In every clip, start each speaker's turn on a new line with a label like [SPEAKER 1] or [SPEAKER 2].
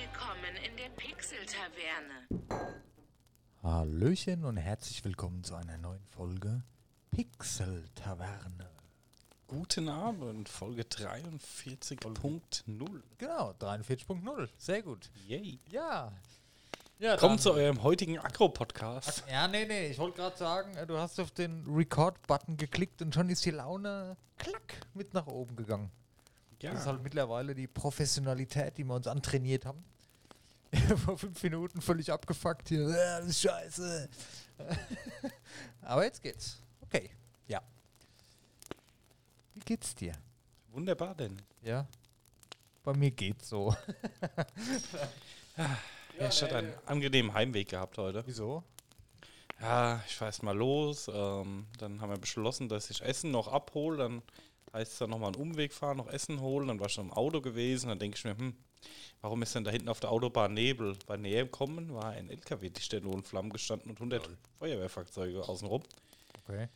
[SPEAKER 1] Willkommen in der Pixel-Taverne.
[SPEAKER 2] Hallöchen und herzlich willkommen zu einer neuen Folge Pixel Taverne.
[SPEAKER 3] Guten Abend, Folge 43.0.
[SPEAKER 2] Genau, 43.0. Sehr gut.
[SPEAKER 3] Yay.
[SPEAKER 2] Ja. ja
[SPEAKER 3] Kommt zu eurem heutigen Agro-Podcast.
[SPEAKER 2] Ja, nee, nee, ich wollte gerade sagen, äh, du hast auf den Record-Button geklickt und schon ist die Laune klack mit nach oben gegangen.
[SPEAKER 3] Ja,
[SPEAKER 2] Das ist halt mittlerweile die Professionalität, die wir uns antrainiert haben. Vor fünf Minuten völlig abgefuckt hier. Äh, das ist scheiße. Aber jetzt geht's. Okay, ja. Wie geht's dir?
[SPEAKER 3] wunderbar denn.
[SPEAKER 2] Ja. Bei mir geht's so.
[SPEAKER 3] Ja, ich hatte einen angenehmen Heimweg gehabt heute.
[SPEAKER 2] Wieso?
[SPEAKER 3] Ja, ich fahr erst mal los. Ähm, dann haben wir beschlossen, dass ich Essen noch abhole. Dann heißt es dann nochmal einen Umweg fahren, noch Essen holen. Dann war ich schon im Auto gewesen. Dann denke ich mir, hm, warum ist denn da hinten auf der Autobahn Nebel? Bei näher kommen war ein LKW, die nur in Flammen gestanden und 100 Feuerwehrfahrzeuge außenrum.
[SPEAKER 2] Okay.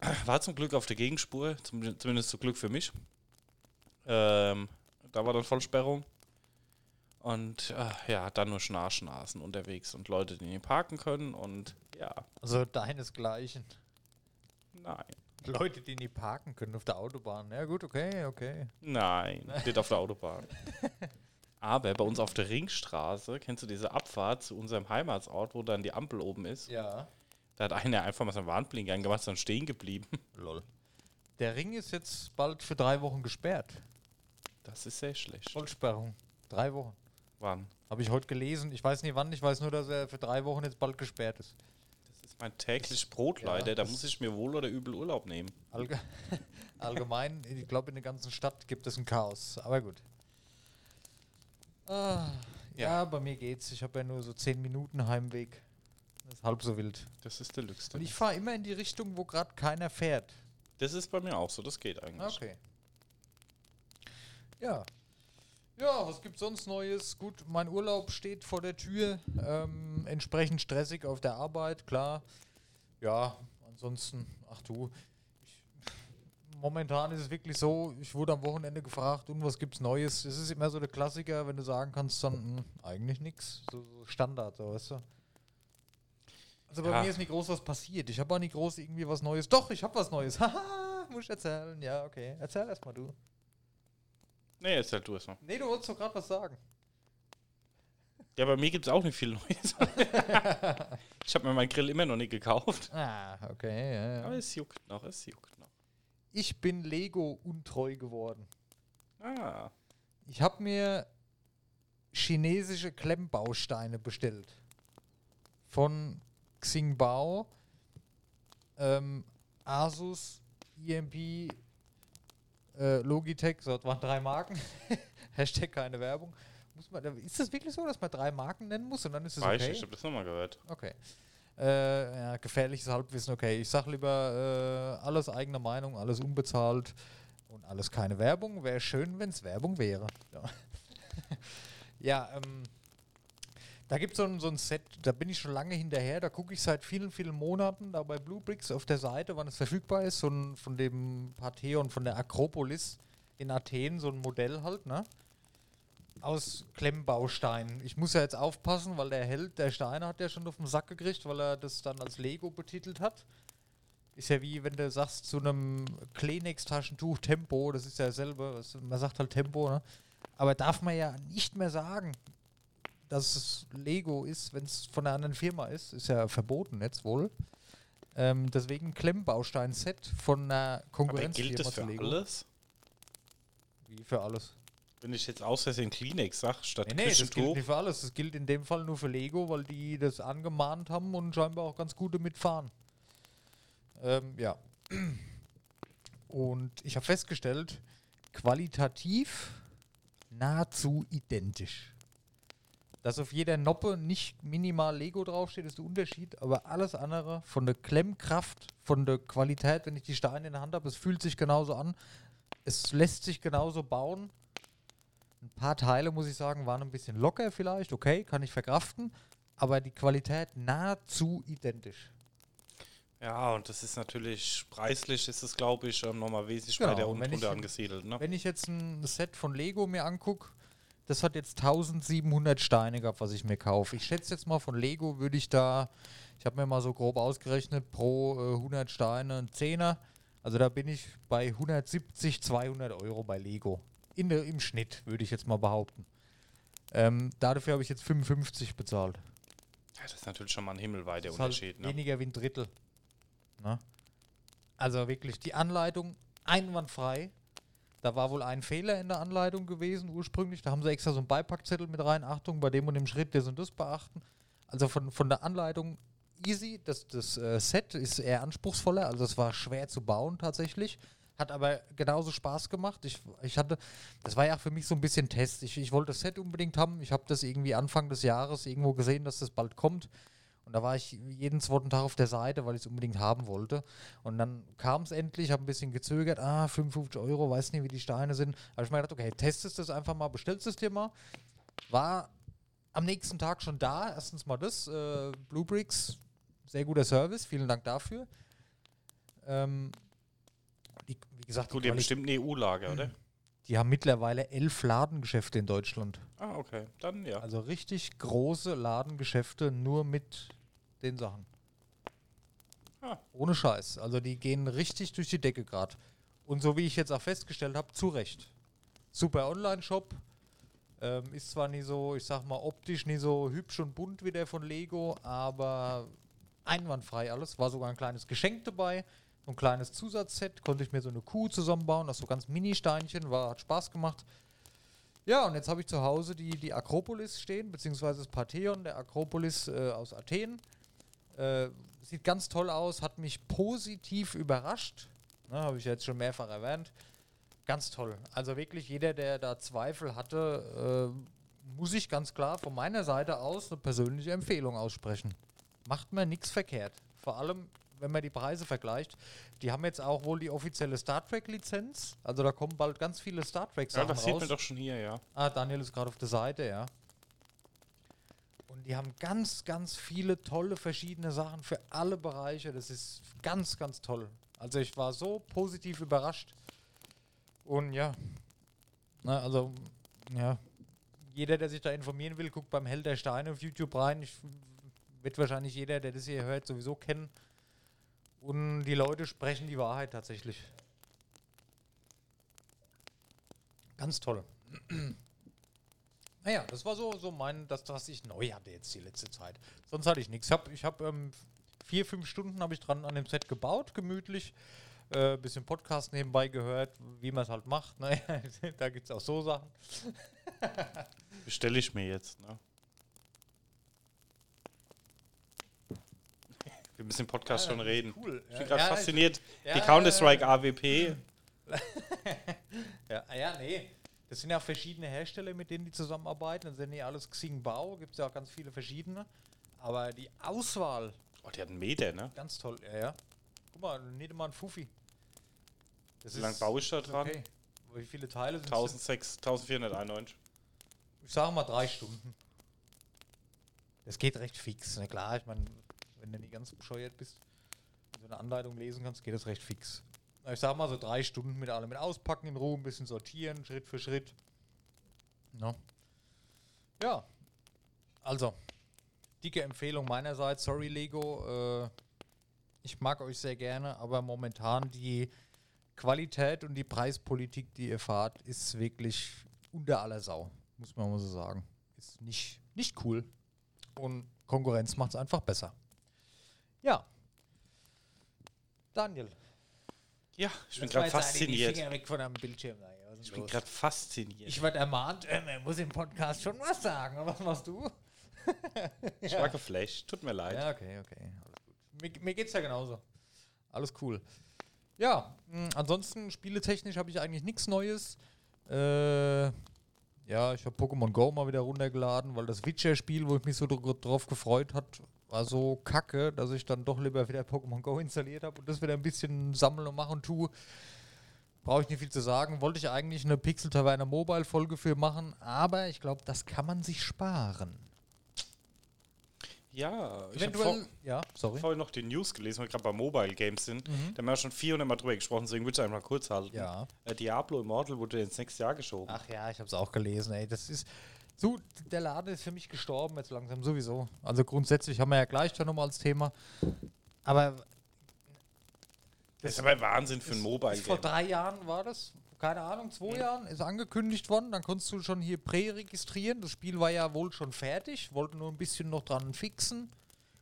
[SPEAKER 3] War zum Glück auf der Gegenspur, zum, zumindest zum Glück für mich. Ähm, da war dann Vollsperrung. Und äh, ja, dann nur Schnarchnasen unterwegs und Leute, die nicht parken können. Und ja,
[SPEAKER 2] Also deinesgleichen.
[SPEAKER 3] nein.
[SPEAKER 2] Leute, die nie parken können auf der Autobahn. Ja gut, okay, okay.
[SPEAKER 3] Nein, nicht auf der Autobahn. Aber bei uns auf der Ringstraße, kennst du diese Abfahrt zu unserem Heimatsort, wo dann die Ampel oben ist?
[SPEAKER 2] Ja.
[SPEAKER 3] Da hat einer einfach mal seinen Warnblinker angemacht, ist dann stehen geblieben.
[SPEAKER 2] Lol. Der Ring ist jetzt bald für drei Wochen gesperrt.
[SPEAKER 3] Das ist sehr schlecht.
[SPEAKER 2] Vollsperrung. Drei Wochen.
[SPEAKER 3] Wann?
[SPEAKER 2] Habe ich heute gelesen. Ich weiß nicht wann, ich weiß nur, dass er für drei Wochen jetzt bald gesperrt ist.
[SPEAKER 3] Mein täglich Brot,
[SPEAKER 2] Ja,
[SPEAKER 3] leider. Da muss ich mir wohl oder übel Urlaub nehmen.
[SPEAKER 2] Allge Allgemein, ich glaube, in der ganzen Stadt gibt es ein Chaos. Aber gut. Ah, ja.
[SPEAKER 3] Ja.
[SPEAKER 2] bei mir geht's. Ich habe ja nur so zehn Minuten Heimweg. Das ist halb so wild.
[SPEAKER 3] Das ist Deluxe.
[SPEAKER 2] Und ich fahre immer in die Richtung, wo gerade keiner fährt.
[SPEAKER 3] Das ist bei mir auch so, das geht eigentlich.
[SPEAKER 2] Okay. Ja. Ja, was gibt's sonst Neues? Gut, mein Urlaub steht vor der Tür. Ähm, entsprechend stressig auf der Arbeit, klar. Ja, ansonsten, ach du. Ich, momentan ist es wirklich so, ich wurde am Wochenende gefragt, und was gibt's Neues? Es ist immer so der Klassiker, wenn du sagen kannst, dann hm, eigentlich nichts. So, so Standard, so, weißt du. Also bei
[SPEAKER 3] Ja.
[SPEAKER 2] mir ist nicht groß was passiert. Ich habe auch nicht groß irgendwie was Neues. Doch, ich habe was Neues. Haha, muss ich erzählen. Ja, okay. Erzähl erst mal du.
[SPEAKER 3] Nee, erzähl du es mal.
[SPEAKER 2] Nee, du wolltest doch gerade was sagen.
[SPEAKER 3] Ja, bei mir gibt es auch nicht viel Neues. ich habe mir meinen Grill immer noch nicht gekauft.
[SPEAKER 2] Ah, okay. Ja,
[SPEAKER 3] Aber
[SPEAKER 2] ja.
[SPEAKER 3] es juckt noch, es juckt noch.
[SPEAKER 2] Ich bin Lego untreu geworden.
[SPEAKER 3] Ah,
[SPEAKER 2] Ich habe mir chinesische Klemmbausteine bestellt. Von Xingbao, ähm, Asus, EMP, äh, Logitech, so, das waren drei Marken. Hashtag keine Werbung. Muss man, ist das wirklich so, dass man drei Marken nennen muss und dann ist es
[SPEAKER 3] weiß
[SPEAKER 2] okay?
[SPEAKER 3] ich, ich habe das nochmal gehört.
[SPEAKER 2] Okay. Äh, ja, gefährliches Halbwissen, okay. Ich sag lieber äh, alles eigene Meinung, alles unbezahlt und alles keine Werbung. Wäre schön, wenn es Werbung wäre. Ja, ja ähm, da gibt es so, ein- so ein Set, da bin ich schon lange hinterher, da gucke ich seit vielen, vielen Monaten da bei Bluebricks auf der Seite, wann es verfügbar ist, so ein, von dem Pantheon, von der Akropolis in Athen, so ein Modell halt, ne? aus Klemmbausteinen. Ich muss ja jetzt aufpassen, weil der Held der Steine hat ja schon auf den Sack gekriegt, weil er das dann als Lego betitelt hat. Ist ja wie wenn du sagst zu einem Kleenex-Taschentuch Tempo, das ist ja was- man sagt halt Tempo, ne? Aber darf man ja nicht mehr sagen, dass es Lego ist, wenn es von einer anderen Firma ist. Ist ja verboten jetzt wohl. Ähm, deswegen Klemmbaustein-Set von einer Konkurrenzfirma
[SPEAKER 3] gilt das für
[SPEAKER 2] Lego.
[SPEAKER 3] alles?
[SPEAKER 2] Wie für alles.
[SPEAKER 3] Wenn ich jetzt aus Versehen Kleenex sag, statt
[SPEAKER 2] Nee, nee, das gilt nicht für alles. Das gilt in dem Fall nur für Lego, weil die das angemahnt haben und scheinbar auch ganz gut damit fahren. Ähm, ja. Und ich habe festgestellt, qualitativ nahezu identisch. Dass auf jeder Noppe nicht minimal Lego draufsteht, ist der Unterschied, aber alles andere von der Klemmkraft, von der Qualität, wenn ich die Steine in der Hand habe, es fühlt sich genauso an. Es lässt sich genauso bauen. Ein paar Teile, muss ich sagen, waren ein bisschen locker vielleicht, okay, kann ich verkraften, aber die Qualität nahezu identisch.
[SPEAKER 3] ja, und das ist natürlich, preislich ist es, glaube ich, ähm, nochmal wesentlich
[SPEAKER 2] Genau,
[SPEAKER 3] weiter
[SPEAKER 2] und
[SPEAKER 3] unten angesiedelt. Ne?
[SPEAKER 2] Wenn ich jetzt ein Set von Lego mir angucke, das hat jetzt 1700 Steine gehabt, was ich mir kaufe. Ich schätze jetzt mal von Lego würde ich da, ich habe mir mal so grob ausgerechnet, pro äh, 100 Steine ein Zehner. Also da bin ich bei 170, 200 Euro bei Lego. In der, Im Schnitt, würde ich jetzt mal behaupten. Ähm, dafür habe ich jetzt 55 bezahlt.
[SPEAKER 3] Ja, das ist natürlich schon mal ein himmelweiter
[SPEAKER 2] halt
[SPEAKER 3] Unterschied. Ne?
[SPEAKER 2] weniger wie ein Drittel. Ne? Also wirklich die Anleitung einwandfrei. Da war wohl ein Fehler in der Anleitung gewesen ursprünglich. Da haben sie extra so einen Beipackzettel mit rein. Achtung, bei dem und dem Schritt das und das beachten. Also von, von der Anleitung easy. Das, das äh, Set ist eher anspruchsvoller. Also es war schwer zu bauen tatsächlich. Hat aber genauso Spaß gemacht. Ich, ich hatte, das war ja auch für mich so ein bisschen Test. Ich, ich wollte das Set unbedingt haben. Ich habe das irgendwie Anfang des Jahres irgendwo gesehen, dass das bald kommt. Und da war ich jeden zweiten Tag auf der Seite, weil ich es unbedingt haben wollte. Und dann kam es endlich, habe ein bisschen gezögert. Ah, 55 Euro, weiß nicht, wie die Steine sind. habe ich mir gedacht, okay, testest das einfach mal, bestellst es dir mal. War am nächsten Tag schon da. Erstens mal das. Äh, Blue Bricks, sehr guter Service. Vielen Dank dafür. Ähm, die, wie gesagt,
[SPEAKER 3] Gut,
[SPEAKER 2] die, Quali-
[SPEAKER 3] bestimmt ein EU-Lager, oder?
[SPEAKER 2] die haben mittlerweile elf Ladengeschäfte in Deutschland.
[SPEAKER 3] Ah, okay. Dann ja.
[SPEAKER 2] Also richtig große Ladengeschäfte nur mit den Sachen.
[SPEAKER 3] Ah.
[SPEAKER 2] Ohne Scheiß. Also die gehen richtig durch die Decke gerade. Und so wie ich jetzt auch festgestellt habe, zu Recht. Super Online-Shop. Ähm, ist zwar nie so, ich sag mal, optisch nie so hübsch und bunt wie der von Lego, aber einwandfrei alles. War sogar ein kleines Geschenk dabei. So ein kleines Zusatzset. Konnte ich mir so eine Kuh zusammenbauen, aus so ganz Mini-Steinchen. War, hat Spaß gemacht. Ja, und jetzt habe ich zu Hause die, die Akropolis stehen, beziehungsweise das Parthenon der Akropolis äh, aus Athen. Äh, sieht ganz toll aus, hat mich positiv überrascht. Ne, habe ich ja jetzt schon mehrfach erwähnt. Ganz toll. Also wirklich jeder, der da Zweifel hatte, äh, muss ich ganz klar von meiner Seite aus eine persönliche Empfehlung aussprechen. Macht mir nichts verkehrt. Vor allem, wenn man die Preise vergleicht. Die haben jetzt auch wohl die offizielle Star Trek-Lizenz. Also da kommen bald ganz viele Star
[SPEAKER 3] Ja,
[SPEAKER 2] Trek-Sachen
[SPEAKER 3] das sieht man doch schon hier, ja.
[SPEAKER 2] Ah, Daniel ist gerade auf der Seite, ja. Die haben ganz, ganz viele tolle verschiedene Sachen für alle Bereiche. Das ist ganz, ganz toll. Also ich war so positiv überrascht. Und ja, na, also ja, jeder, der sich da informieren will, guckt beim Held der Steine auf YouTube rein. Ich, wird wahrscheinlich jeder, der das hier hört, sowieso kennen. Und die Leute sprechen die Wahrheit tatsächlich. Ganz toll. Naja, das war so, so mein, das, was ich neu hatte jetzt die letzte Zeit. Sonst hatte ich nichts. Ich habe ich hab, ähm, vier, fünf Stunden habe ich dran an dem Set gebaut, gemütlich. Äh, bisschen Podcast nebenbei gehört, wie man es halt macht. Naja, da gibt es auch so Sachen.
[SPEAKER 3] Bestelle ich mir jetzt, ne? Wir müssen im Podcast schon reden.
[SPEAKER 2] Cool.
[SPEAKER 3] Ich bin gerade fasziniert.
[SPEAKER 2] ja,
[SPEAKER 3] die
[SPEAKER 2] ja,
[SPEAKER 3] Counter-Strike AWP.
[SPEAKER 2] Ja, ja, nee. Das sind ja verschiedene Hersteller, mit denen die zusammenarbeiten. Das sind ja alles Xingbao, gibt es ja auch ganz viele verschiedene. Aber die Auswahl,
[SPEAKER 3] Oh, die hat einen Meter, ne?
[SPEAKER 2] ganz toll. Ja, ja. Guck mal, nicht mal ein Fuffi. Das
[SPEAKER 3] Wie lange baue ich da dran?
[SPEAKER 2] Okay. Wie viele Teile sind
[SPEAKER 3] 1600, 1491.
[SPEAKER 2] Ich sage mal drei Stunden. Das geht recht fix. Na klar, ich meine, wenn du nicht ganz bescheuert bist und so eine Anleitung lesen kannst, geht das recht fix. Ich sage mal so drei Stunden mit allem mit auspacken in Ruhe, ein bisschen sortieren, Schritt für Schritt. Ja. Ja. Also, dicke Empfehlung meinerseits. Sorry, Lego. Äh, ich mag euch sehr gerne, aber momentan die Qualität und die Preispolitik, die ihr fahrt, ist wirklich unter aller Sau. Muss man mal so sagen. Ist nicht, nicht cool. Und Konkurrenz macht es einfach besser. Ja. Daniel.
[SPEAKER 3] Ja, ich bin gerade fasziniert.
[SPEAKER 2] Finger weg von einem Bildschirm.
[SPEAKER 3] Ich bin gerade fasziniert.
[SPEAKER 2] Ich werde ermahnt, äh, man muss im Podcast schon was sagen. Und was machst du?
[SPEAKER 3] Ich war geflasht. Tut mir leid.
[SPEAKER 2] Ja, okay, okay. Alles gut. Mir, mir geht's ja genauso. Alles cool. Ja, mh, ansonsten spieletechnisch habe ich eigentlich nichts Neues. Äh, ja, ich habe Pokémon Go mal wieder runtergeladen, weil das Witcher-Spiel, wo ich mich so dr- drauf gefreut hat, war so kacke, dass ich dann doch lieber wieder Pokémon Go installiert habe und das wieder ein bisschen sammeln und machen tue. Brauche ich nicht viel zu sagen. Wollte ich eigentlich eine Pixel Taverne Mobile Folge für machen, aber ich glaube, das kann man sich sparen.
[SPEAKER 3] Ja, ich habe
[SPEAKER 2] Eventuell, ja, sorry.
[SPEAKER 3] vorhin noch die News gelesen, weil wir gerade bei Mobile Games sind.
[SPEAKER 2] Mhm.
[SPEAKER 3] Da haben wir ja schon 400 Mal drüber gesprochen, deswegen würde ich einfach kurz halten.
[SPEAKER 2] Ja.
[SPEAKER 3] Äh, Diablo Immortal wurde ins nächste Jahr geschoben.
[SPEAKER 2] Ach ja, ich habe es auch gelesen, ey. Das ist so, der Laden ist für mich gestorben jetzt langsam sowieso. Also grundsätzlich haben wir ja gleich dann nochmal als Thema. Aber
[SPEAKER 3] das ist aber Wahnsinn für ein Mobile
[SPEAKER 2] ist vor drei Jahren war das, keine Ahnung, zwei Jahren ist angekündigt worden. Dann konntest du schon hier präregistrieren. Das Spiel war ja wohl schon fertig, wollten nur ein bisschen noch dran fixen.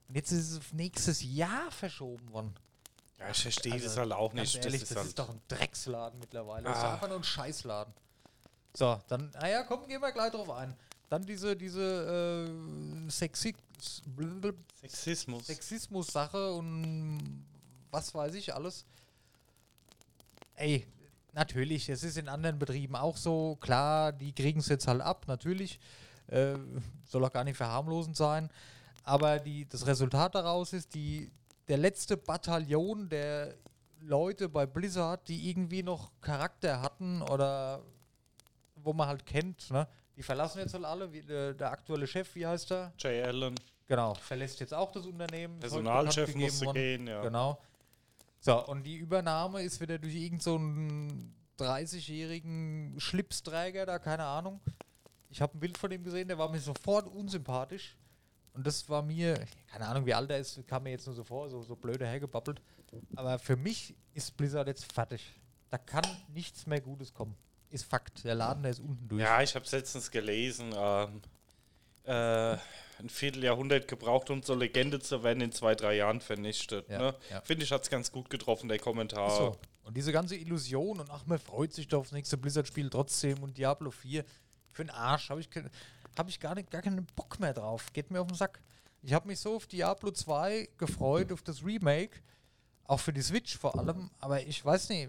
[SPEAKER 2] Und jetzt ist es auf nächstes Jahr verschoben worden.
[SPEAKER 3] Ja, ich verstehe
[SPEAKER 2] Also,
[SPEAKER 3] das halt auch nicht.
[SPEAKER 2] ehrlich,
[SPEAKER 3] das
[SPEAKER 2] das,
[SPEAKER 3] ist halt
[SPEAKER 2] ist doch ein Drecksladen mittlerweile. Das ist
[SPEAKER 3] Ah.
[SPEAKER 2] einfach nur ein Scheißladen. So, dann, naja, komm, gehen wir gleich drauf ein. Dann diese, diese äh, Sexi
[SPEAKER 3] Sexismus.
[SPEAKER 2] Sexismus-Sache und was weiß ich alles. Ey, natürlich, es ist in anderen Betrieben auch so. Klar, die kriegen es jetzt halt ab, natürlich. Äh, soll auch gar nicht verharmlosend sein. Aber die, das Resultat daraus ist, die, der letzte Bataillon der Leute bei Blizzard, die irgendwie noch Charakter hatten oder wo man halt kennt, ne? Die verlassen jetzt halt alle. Wie, der, der aktuelle Chef, wie heißt er?
[SPEAKER 3] Jay Allen,
[SPEAKER 2] Genau, verlässt jetzt auch das Unternehmen.
[SPEAKER 3] Personalchef musste
[SPEAKER 2] worden.
[SPEAKER 3] gehen, ja.
[SPEAKER 2] Genau. So, und die Übernahme ist wieder durch irgendeinen so einen 30-jährigen Schlipsträger da, keine Ahnung. Ich habe ein Bild von ihm gesehen, der war mir sofort unsympathisch. Und das war mir, keine Ahnung, wie alt er ist, kam mir jetzt nur so vor, so, so blöde hergebabbelt. Aber für mich ist Blizzard jetzt fertig. Da kann nichts mehr Gutes kommen. Ist Fakt. Der Laden, der ist unten durch.
[SPEAKER 3] Ja, ich habe es letztens gelesen. Ähm, äh, ein Vierteljahrhundert gebraucht, um zur Legende zu werden, in zwei, drei Jahren vernichtet.
[SPEAKER 2] Ja,
[SPEAKER 3] ne?
[SPEAKER 2] ja.
[SPEAKER 3] Finde ich, hat es ganz gut getroffen, der Kommentar.
[SPEAKER 2] So. Und diese ganze Illusion und ach, man freut sich doch aufs nächste Blizzard-Spiel trotzdem und Diablo 4. Für den Arsch habe ich, ke- hab ich gar, nicht, gar keinen Bock mehr drauf. Geht mir auf den Sack. Ich habe mich so auf Diablo 2 gefreut, auf das Remake. Auch für die Switch vor allem. Aber ich weiß nicht,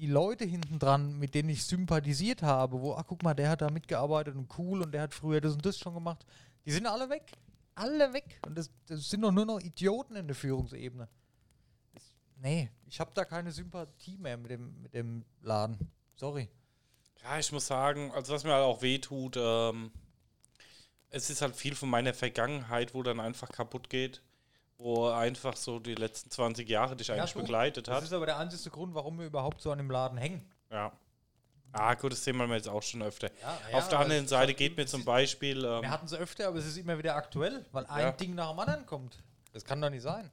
[SPEAKER 2] die Leute hinten dran, mit denen ich sympathisiert habe, wo, ach guck mal, der hat da mitgearbeitet und cool und der hat früher das und das schon gemacht, die sind alle weg. Alle weg. Und das, das sind doch nur noch Idioten in der Führungsebene. Das, nee, ich habe da keine Sympathie mehr mit dem, mit dem Laden. Sorry.
[SPEAKER 3] Ja, ich muss sagen, also was mir halt auch wehtut, ähm, es ist halt viel von meiner Vergangenheit, wo dann einfach kaputt geht, wo einfach so die letzten 20 Jahre dich eigentlich
[SPEAKER 2] du,
[SPEAKER 3] begleitet
[SPEAKER 2] Das
[SPEAKER 3] hat.
[SPEAKER 2] ist aber der einzige Grund, warum wir überhaupt so an dem Laden hängen.
[SPEAKER 3] Ja. Ah, gut, das Thema haben wir jetzt auch schon öfter.
[SPEAKER 2] Ja,
[SPEAKER 3] Auf der anderen Seite
[SPEAKER 2] es-
[SPEAKER 3] geht mir zum Beispiel, ähm,
[SPEAKER 2] Wir hatten es öfter, aber es ist immer wieder aktuell, weil ein
[SPEAKER 3] Ja.
[SPEAKER 2] Ding nach dem anderen kommt. Das kann doch nicht sein.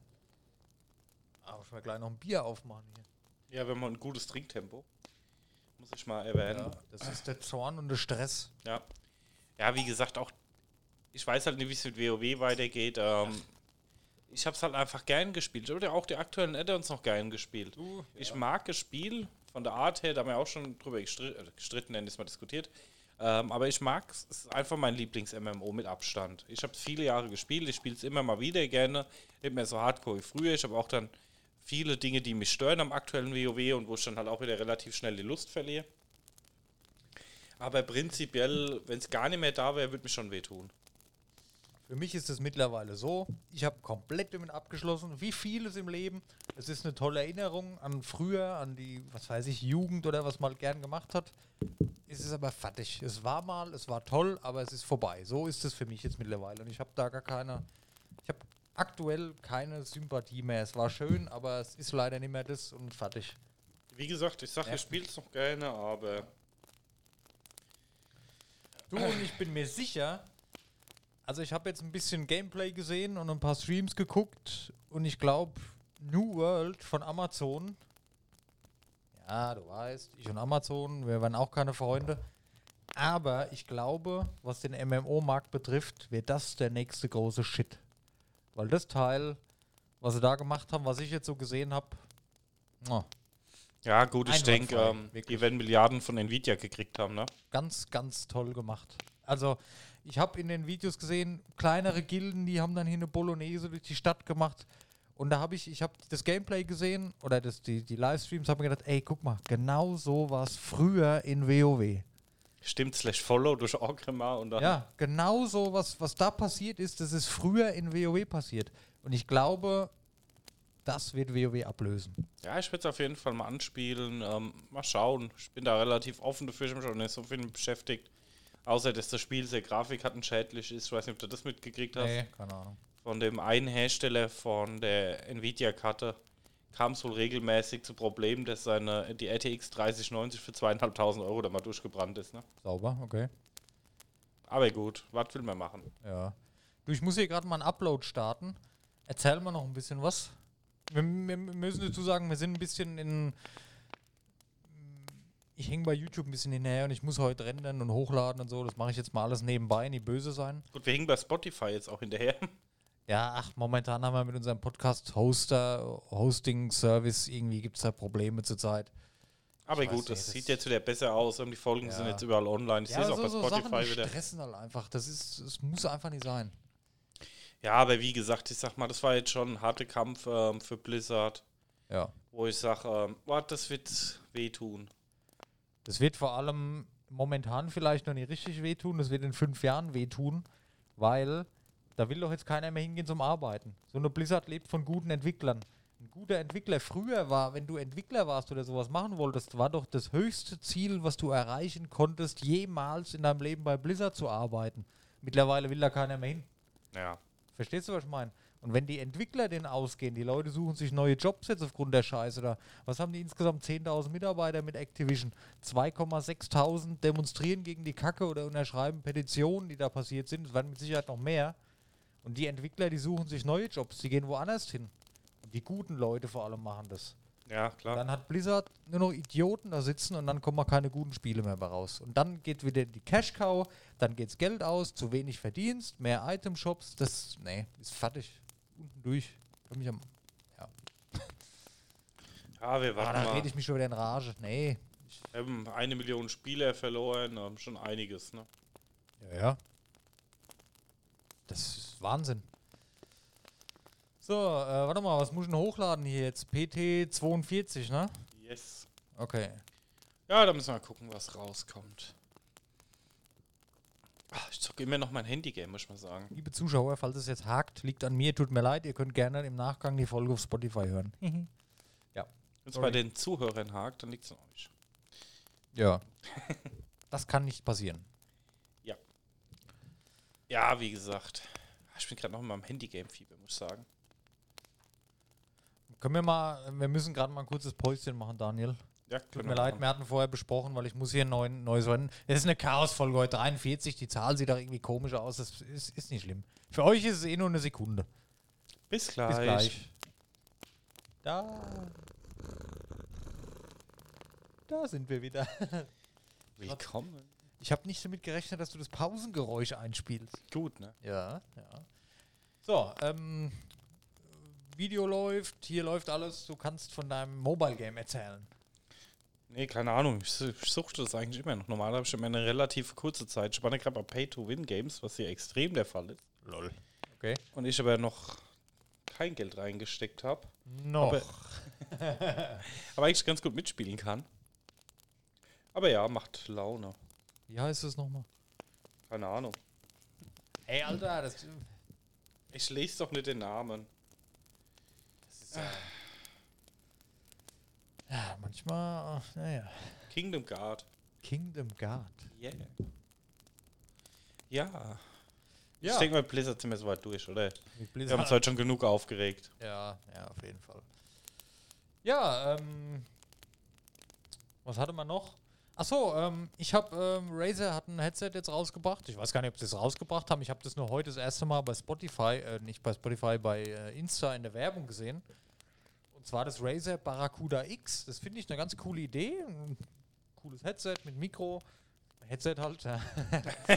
[SPEAKER 2] Aber ich mal gleich noch ein Bier aufmachen hier.
[SPEAKER 3] ja, wenn man ein gutes Trinktempo, muss ich mal erwähnen.
[SPEAKER 2] das ist der Zorn und der Stress.
[SPEAKER 3] Ja. Ja, wie gesagt, auch ich weiß halt nicht, wie es mit WoW weitergeht. Ähm, ich habe es halt einfach gern gespielt. Oder auch die aktuellen Add-ons noch gern gespielt. Ich mag das Spiel von der Art her, da haben wir auch schon drüber äh, gestritten, nennen wir es mal diskutiert. Ähm, aber ich mag es, es ist einfach mein Lieblings-MMO mit Abstand. Ich habe es viele Jahre gespielt, ich spiele es immer mal wieder gerne. Nicht mehr so hardcore wie früher. Ich habe auch dann viele Dinge, die mich stören am aktuellen WoW und wo ich dann halt auch wieder relativ schnell die Lust verliere. Aber prinzipiell, wenn es gar nicht mehr da wäre, würde mich schon wehtun.
[SPEAKER 2] Für mich ist es mittlerweile so, ich habe komplett damit abgeschlossen, wie vieles im Leben. Es ist eine tolle Erinnerung an früher, an die, was weiß ich, Jugend oder was man gern gemacht hat. Es ist aber fertig. Es war mal, es war toll, aber es ist vorbei. So ist es für mich jetzt mittlerweile. Und ich habe da gar keine, ich habe aktuell keine Sympathie mehr. Es war schön, aber es ist leider nicht mehr das und fertig.
[SPEAKER 3] Wie gesagt, ich sage,
[SPEAKER 2] Ja.
[SPEAKER 3] ich spiele es noch gerne, aber
[SPEAKER 2] Du und ich bin mir sicher, also ich habe jetzt ein bisschen Gameplay gesehen und ein paar Streams geguckt und ich glaube, New World von Amazon, ja, du weißt, ich und Amazon, wir waren auch keine Freunde, aber ich glaube, was den MMO-Markt betrifft, wird das der nächste große Shit. Weil das Teil, was sie da gemacht haben, was ich jetzt so gesehen habe, oh,
[SPEAKER 3] ja, gut, ich denke, ähm, die werden Milliarden von Nvidia gekriegt haben, ne?
[SPEAKER 2] ganz, ganz toll gemacht. Also, ich habe in den Videos gesehen, kleinere Gilden, die haben dann hier eine Bolognese durch die Stadt gemacht. Und da habe ich, ich habe das Gameplay gesehen oder das, die, die Livestreams, habe mir gedacht, ey, guck mal, genau so war es früher in WoW.
[SPEAKER 3] Stimmt, slash follow durch Orgrimmar und dann.
[SPEAKER 2] Ja, genau so, was, was da passiert ist, das ist früher in WoW passiert. Und ich glaube, das wird WoW ablösen.
[SPEAKER 3] Ja, ich werde es auf jeden Fall mal anspielen. Ähm, mal schauen. Ich bin da relativ offen dafür, ich mich schon nicht so viel beschäftigt. Außer, dass das Spiel sehr grafikkartenschädlich ist. Ich weiß nicht, ob du das mitgekriegt hast.
[SPEAKER 2] Nee, keine Ahnung.
[SPEAKER 3] Von dem einen Hersteller von der Nvidia-Karte kam es wohl regelmäßig zu Problemen, dass seine, die RTX 3090 für zweieinhalbtausend Euro da mal durchgebrannt ist. Ne?
[SPEAKER 2] Sauber, okay.
[SPEAKER 3] Aber gut, was will man machen?
[SPEAKER 2] Ja. Du, ich muss hier gerade mal einen Upload starten. Erzähl mal noch ein bisschen was. Wir, wir müssen dazu sagen, wir sind ein bisschen in. Ich hänge bei YouTube ein bisschen hinterher und ich muss heute rendern und hochladen und so. Das mache ich jetzt mal alles nebenbei, nie böse sein.
[SPEAKER 3] Gut, wir hängen bei Spotify jetzt auch hinterher.
[SPEAKER 2] Ja, ach, momentan haben wir mit unserem Podcast-Hoster, Hosting-Service, irgendwie gibt es da Probleme zurzeit.
[SPEAKER 3] Aber
[SPEAKER 2] Ich
[SPEAKER 3] gut,
[SPEAKER 2] nicht,
[SPEAKER 3] das
[SPEAKER 2] das-
[SPEAKER 3] sieht jetzt wieder besser aus und die Folgen sind
[SPEAKER 2] Ja.
[SPEAKER 3] jetzt überall online. Ich sehe es auch bei Spotify
[SPEAKER 2] Sachen, die
[SPEAKER 3] wieder.
[SPEAKER 2] stressen halt einfach. Das ist, es muss einfach nicht sein.
[SPEAKER 3] Ja, aber wie gesagt, ich sag mal, das war jetzt schon ein harter Kampf ähm, für Blizzard,
[SPEAKER 2] Ja.
[SPEAKER 3] wo ich sage, ähm, boah, das wird wehtun.
[SPEAKER 2] Das wird vor allem momentan vielleicht noch nicht richtig wehtun, das wird in fünf Jahren wehtun, weil da will doch jetzt keiner mehr hingehen zum Arbeiten. So eine Blizzard lebt von guten Entwicklern. Ein guter Entwickler früher war, wenn du Entwickler warst oder sowas machen wolltest, war doch das höchste Ziel, was du erreichen konntest, jemals in deinem Leben bei Blizzard zu arbeiten. Mittlerweile will da keiner mehr hin.
[SPEAKER 3] Ja.
[SPEAKER 2] Verstehst du, was ich meine? Und wenn die Entwickler den ausgehen, die Leute suchen sich neue Jobs jetzt aufgrund der Scheiße da. Was haben die insgesamt 10.000 Mitarbeiter mit Activision? 2,6.000 demonstrieren gegen die Kacke oder unterschreiben Petitionen, die da passiert sind. Es werden mit Sicherheit noch mehr. Und die Entwickler, die suchen sich neue Jobs, die gehen woanders hin. Und die guten Leute vor allem machen das.
[SPEAKER 3] Ja, klar.
[SPEAKER 2] Dann hat Blizzard nur noch Idioten da sitzen und dann kommen mal keine guten Spiele mehr raus. Und dann geht wieder die Cash Cow, dann geht's Geld aus, zu wenig Verdienst, mehr Item-Shops, das, nee, ist fertig. Unten durch. Kann mich am, ja.
[SPEAKER 3] ja, wir
[SPEAKER 2] Ah,
[SPEAKER 3] warten
[SPEAKER 2] da
[SPEAKER 3] mal.
[SPEAKER 2] rede ich mich schon wieder in Rage. Nee.
[SPEAKER 3] Wir haben eine Million Spieler verloren, ähm, schon einiges, ne?
[SPEAKER 2] Ja, ja. Das ist Wahnsinn. So, äh, warte mal, was muss ich denn hochladen hier jetzt? PT42, ne?
[SPEAKER 3] Yes.
[SPEAKER 2] Okay.
[SPEAKER 3] Ja, da müssen wir mal gucken, was rauskommt. Immer noch mein Handygame, muss ich mal sagen.
[SPEAKER 2] Liebe Zuschauer, falls es jetzt hakt, liegt an mir, tut mir leid, ihr könnt gerne im Nachgang die Folge auf Spotify hören.
[SPEAKER 3] Wenn es bei den Zuhörern hakt, dann liegt es an euch.
[SPEAKER 2] Ja. das kann nicht passieren.
[SPEAKER 3] Ja, wie gesagt. Ich bin gerade noch in meinem Handygame-Fieber, muss ich sagen.
[SPEAKER 2] Können wir mal, wir müssen gerade mal ein kurzes Päuschen machen, Daniel.
[SPEAKER 3] Ja,
[SPEAKER 2] Tut mir leid, wir hatten vorher besprochen, weil ich muss hier ein neuen, neues Rennen. Es ist eine Chaos-Folge heute, 43, die Zahl sieht doch irgendwie komisch aus, das ist, ist nicht schlimm. Für euch ist es eh nur eine Sekunde.
[SPEAKER 3] Bis gleich.
[SPEAKER 2] Bis gleich. Da. Da sind wir wieder.
[SPEAKER 3] Willkommen.
[SPEAKER 2] Ich habe nicht damit gerechnet, dass du das Pausengeräusch einspielst.
[SPEAKER 3] Gut, ne?
[SPEAKER 2] Ja, ja. So, ähm, Video läuft, hier läuft alles. Du kannst von deinem Mobile Game erzählen.
[SPEAKER 3] Nee, keine Ahnung. Ich, ich suchte das eigentlich immer noch. Normal habe ich immer eine relativ kurze Zeit. Ich gerade bei Pay-to-Win-Games, was hier extrem der Fall ist.
[SPEAKER 2] Lol. Okay.
[SPEAKER 3] Und ich aber noch kein Geld reingesteckt habe.
[SPEAKER 2] Noch.
[SPEAKER 3] Aber- Aber eigentlich ganz gut mitspielen kann. Aber ja, macht Laune.
[SPEAKER 2] Wie heißt es nochmal?
[SPEAKER 3] Keine Ahnung.
[SPEAKER 2] Ey, Alter, das.
[SPEAKER 3] Ich lese doch nicht den Namen.
[SPEAKER 2] Ja, manchmal, ach, naja.
[SPEAKER 3] Kingdom Guard.
[SPEAKER 2] Kingdom Guard.
[SPEAKER 3] Yeah. Ja.
[SPEAKER 2] Ja.
[SPEAKER 3] Ich denke mal, Blizzard sind wir soweit durch, oder? Wir haben uns heute schon genug aufgeregt.
[SPEAKER 2] Ja, ja, auf jeden Fall. Ja, ähm. Was hatte man noch? Achso, ähm, ich habe, ähm, Razer hat ein Headset jetzt rausgebracht. Ich weiß gar nicht, ob sie es rausgebracht haben. Ich habe das nur heute das erste Mal bei Spotify, äh, nicht bei Spotify, bei äh, Insta in der Werbung gesehen. Und zwar das Razer Barracuda X. Das finde ich eine ganz coole Idee. Ein cooles Headset mit Mikro. Headset halt. Ja.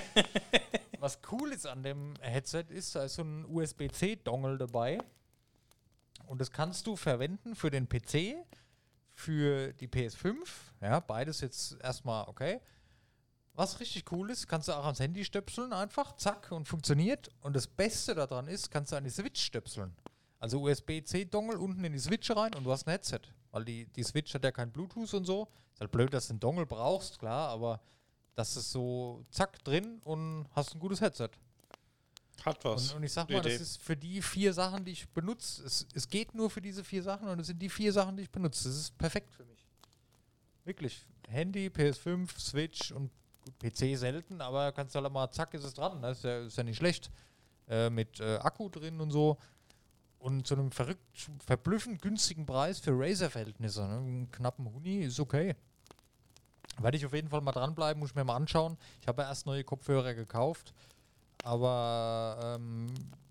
[SPEAKER 2] Was cool ist an dem Headset ist, da ist so ein USB-C-Dongle dabei. Und das kannst du verwenden für den PC, für die PS5. Ja, beides jetzt erstmal okay. Was richtig cool ist, kannst du auch ans Handy stöpseln, einfach, zack, und funktioniert. Und das Beste daran ist, kannst du an die Switch stöpseln. Also USB-C-Dongle unten in die Switch rein und du hast ein Headset. Weil die, die Switch hat ja kein Bluetooth und so. Ist halt blöd, dass du einen Dongle brauchst, klar, aber das ist so zack drin und hast ein gutes Headset.
[SPEAKER 3] Hat was.
[SPEAKER 2] Und, und ich sag mal, das
[SPEAKER 3] Idee.
[SPEAKER 2] ist für die vier Sachen, die ich benutze. Es, es geht nur für diese vier Sachen und es sind die vier Sachen, die ich benutze. Das ist perfekt für mich. Wirklich. Handy, PS5, Switch und Gut, PC selten, aber kannst du halt mal, zack, ist es dran. Das ist ja, ist ja nicht schlecht. Äh, mit äh, Akku drin und so. Und zu einem verrückt, verblüffend günstigen Preis für Razer-Verhältnisse. Ne? Einen knappen Huni ist okay. Werde ich auf jeden Fall mal dranbleiben, muss ich mir mal anschauen. Ich habe ja erst neue Kopfhörer gekauft, aber ähm,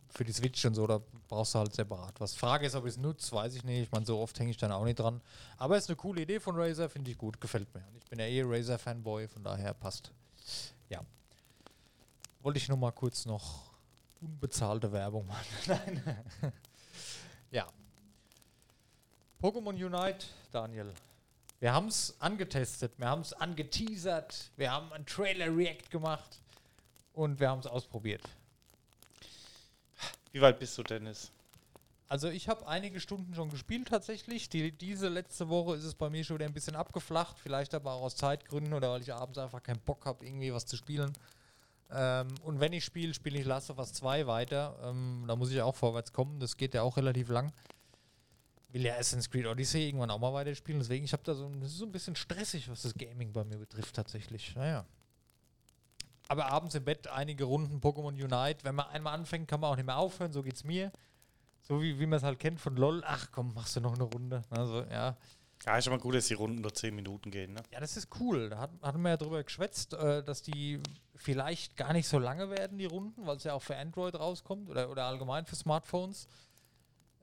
[SPEAKER 2] für die Switch und so, da brauchst du halt separat was. Frage ist, ob ich es nutze, weiß ich nicht. Ich meine, so oft hänge ich dann auch nicht dran. Aber es ist eine coole Idee von Razer, finde ich gut, gefällt mir. Ich bin ja eh Razer-Fanboy, von daher passt. Ja. Wollte ich nur mal kurz noch unbezahlte Werbung machen. Nein. Ja. Pokémon Unite, Daniel. Wir haben es angetestet, wir haben es angeteasert, wir haben einen Trailer-React gemacht und wir haben es ausprobiert.
[SPEAKER 3] Wie weit bist du, Dennis?
[SPEAKER 2] Also ich habe einige Stunden schon gespielt tatsächlich. Die, diese letzte Woche ist es bei mir schon wieder ein bisschen abgeflacht. Vielleicht aber auch aus Zeitgründen oder weil ich abends einfach keinen Bock habe, irgendwie was zu spielen. Ähm, und wenn ich spiele, spiele ich Last of Us 2 weiter. Ähm, da muss ich auch vorwärts kommen. Das geht ja auch relativ lang. Will ja Assassin's Creed Odyssey irgendwann auch mal weiterspielen. Deswegen, ich habe da so, ein- das ist so ein bisschen stressig, was das Gaming bei mir betrifft tatsächlich. Naja. Aber abends im Bett einige Runden Pokémon Unite. Wenn man einmal anfängt, kann man auch nicht mehr aufhören. So geht's mir. So wie, wie man es halt kennt von LOL. Ach komm, machst du noch eine Runde. Also, ja.
[SPEAKER 3] Ja, ist aber gut, dass die Runden nur 10 Minuten gehen, ne?
[SPEAKER 2] Ja, das ist cool. Da hat, hatten wir ja drüber geschwätzt, äh, dass die vielleicht gar nicht so lange werden, die Runden, weil es ja auch für Android rauskommt oder, oder allgemein für Smartphones.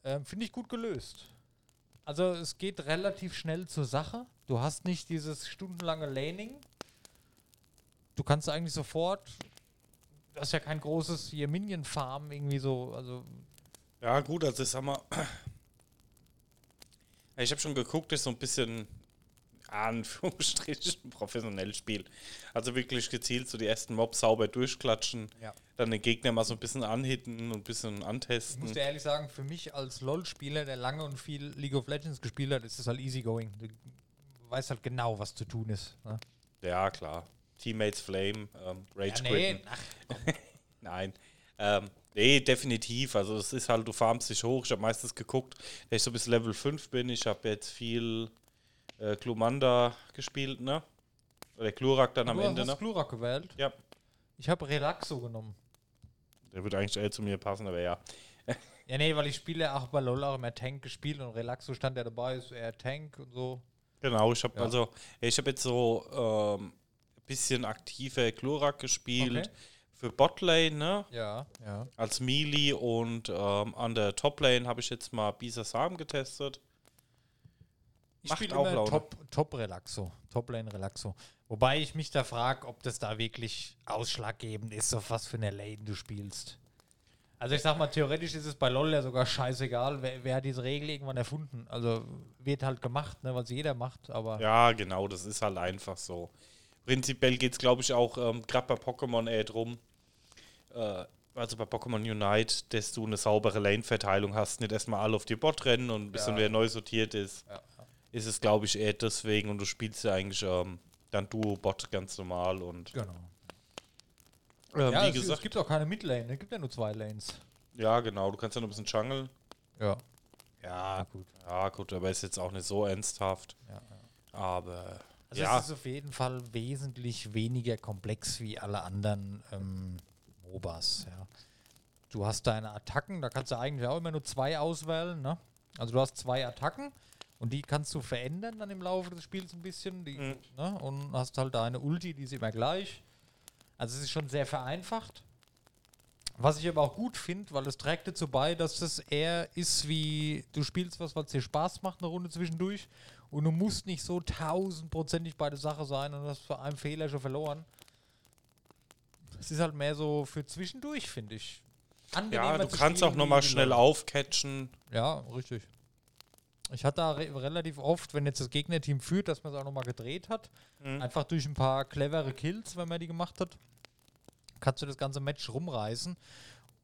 [SPEAKER 2] Ähm, Finde ich gut gelöst. Also es geht relativ schnell zur Sache. Du hast nicht dieses stundenlange Laning. Du kannst eigentlich sofort, das ist ja kein großes hier Minion-Farm irgendwie so, also
[SPEAKER 3] Ja, gut, also ich sag mal. Ich habe schon geguckt, das ist so ein bisschen Anführungsstrichen professionell Spiel. Also wirklich gezielt so die ersten Mobs sauber durchklatschen,
[SPEAKER 2] Ja.
[SPEAKER 3] dann den Gegner mal so ein bisschen anhitten und ein bisschen
[SPEAKER 2] Ich
[SPEAKER 3] antesten.
[SPEAKER 2] muss dir ehrlich sagen, für mich als LOL-Spieler, der lange und viel League of Legends gespielt hat, ist es halt easygoing. Du weißt halt genau, was zu tun ist. Ne?
[SPEAKER 3] Ja, klar. Teammates Flame, ähm, Rage
[SPEAKER 2] Ja, nee, ach,
[SPEAKER 3] Nein. Ähm, nee, definitiv. Also es ist halt, du farmst dich hoch. Ich habe meistens geguckt, dass ich so bis Level 5 bin. Ich habe jetzt viel äh, Glumanda gespielt, ne? Oder Glurak dann am
[SPEAKER 2] du
[SPEAKER 3] Ende,
[SPEAKER 2] hast
[SPEAKER 3] ne?
[SPEAKER 2] Glurak gewählt.
[SPEAKER 3] Ja.
[SPEAKER 2] Ich habe Relaxo genommen.
[SPEAKER 3] Der wird eigentlich eher zu mir passen, aber ja.
[SPEAKER 2] Ja, nee, weil ich spiele auch bei LOL auch immer Tank gespielt und Relaxo stand ja dabei, ist eher Tank und so.
[SPEAKER 3] Genau, ich habe
[SPEAKER 2] Ja.
[SPEAKER 3] also, ich habe jetzt so ähm, ein bisschen aktiver Glurak gespielt
[SPEAKER 2] Okay.
[SPEAKER 3] Für Botlane, ne?
[SPEAKER 2] Ja, ja.
[SPEAKER 3] Als Melee und ähm, an der Toplane habe ich jetzt mal Bisa Sam getestet.
[SPEAKER 2] Ich
[SPEAKER 3] Macht
[SPEAKER 2] spiele
[SPEAKER 3] auch
[SPEAKER 2] immer. Top, Top Relaxo, Top-Lane Relaxo. Wobei ich mich da frage, ob das da wirklich ausschlaggebend ist, auf was für eine Lane du spielst. Also ich sag mal, theoretisch ist es bei LoL ja sogar scheißegal, wer, wer hat diese Regel irgendwann erfunden. Also wird halt gemacht, ne, was jeder macht, aber
[SPEAKER 3] Ja, genau, das ist halt einfach so. Prinzipiell geht es, glaube ich, auch ähm, gerade bei Pokémon eher drum, äh, also bei Pokémon Unite, dass du eine saubere Lane-Verteilung hast, nicht erstmal alle auf die Bot rennen und bis
[SPEAKER 2] Ja.
[SPEAKER 3] dann wer neu sortiert ist,
[SPEAKER 2] Ja,
[SPEAKER 3] ist es, glaube ich, eher deswegen und du spielst ja eigentlich ähm, dann Duo-Bot ganz normal und
[SPEAKER 2] genau.
[SPEAKER 3] ähm,
[SPEAKER 2] ja,
[SPEAKER 3] wie
[SPEAKER 2] es, es
[SPEAKER 3] gesagt,
[SPEAKER 2] gibt auch keine Midlane, es gibt ja nur zwei Lanes.
[SPEAKER 3] ja, genau, du kannst ja noch ein bisschen jungle.
[SPEAKER 2] Ja. Ja, gut.
[SPEAKER 3] Ja, gut, aber ist jetzt auch nicht so ernsthaft.
[SPEAKER 2] Ja, ja.
[SPEAKER 3] Aber
[SPEAKER 2] Also
[SPEAKER 3] ja,
[SPEAKER 2] es ist auf jeden Fall wesentlich weniger komplex wie alle anderen ähm, MOBAs. Ja. Du hast deine Attacken, da kannst du eigentlich auch immer nur zwei auswählen. Ne? Also du hast zwei Attacken und die kannst du verändern dann im Laufe des Spiels ein bisschen. Die,
[SPEAKER 3] Mhm.
[SPEAKER 2] ne? Und hast halt deine Ulti, die ist immer gleich. Also es ist schon sehr vereinfacht. Was ich aber auch gut finde, weil es trägt dazu bei, dass es eher ist wie, du spielst was, was dir Spaß macht, eine Runde zwischendurch und du musst nicht so tausendprozentig bei der Sache sein und hast für einen Fehler schon verloren. Es ist halt mehr so für zwischendurch, finde ich.
[SPEAKER 3] ja,
[SPEAKER 2] Angenehmer
[SPEAKER 3] du
[SPEAKER 2] zu
[SPEAKER 3] kannst auch nochmal schnell aufcatchen.
[SPEAKER 2] Ja, richtig. Ich hatte da re relativ oft, wenn jetzt das Gegnerteam führt, dass man es auch nochmal gedreht hat.
[SPEAKER 3] Mhm.
[SPEAKER 2] Einfach durch ein paar clevere Kills, wenn man die gemacht hat, kannst du das ganze Match rumreißen.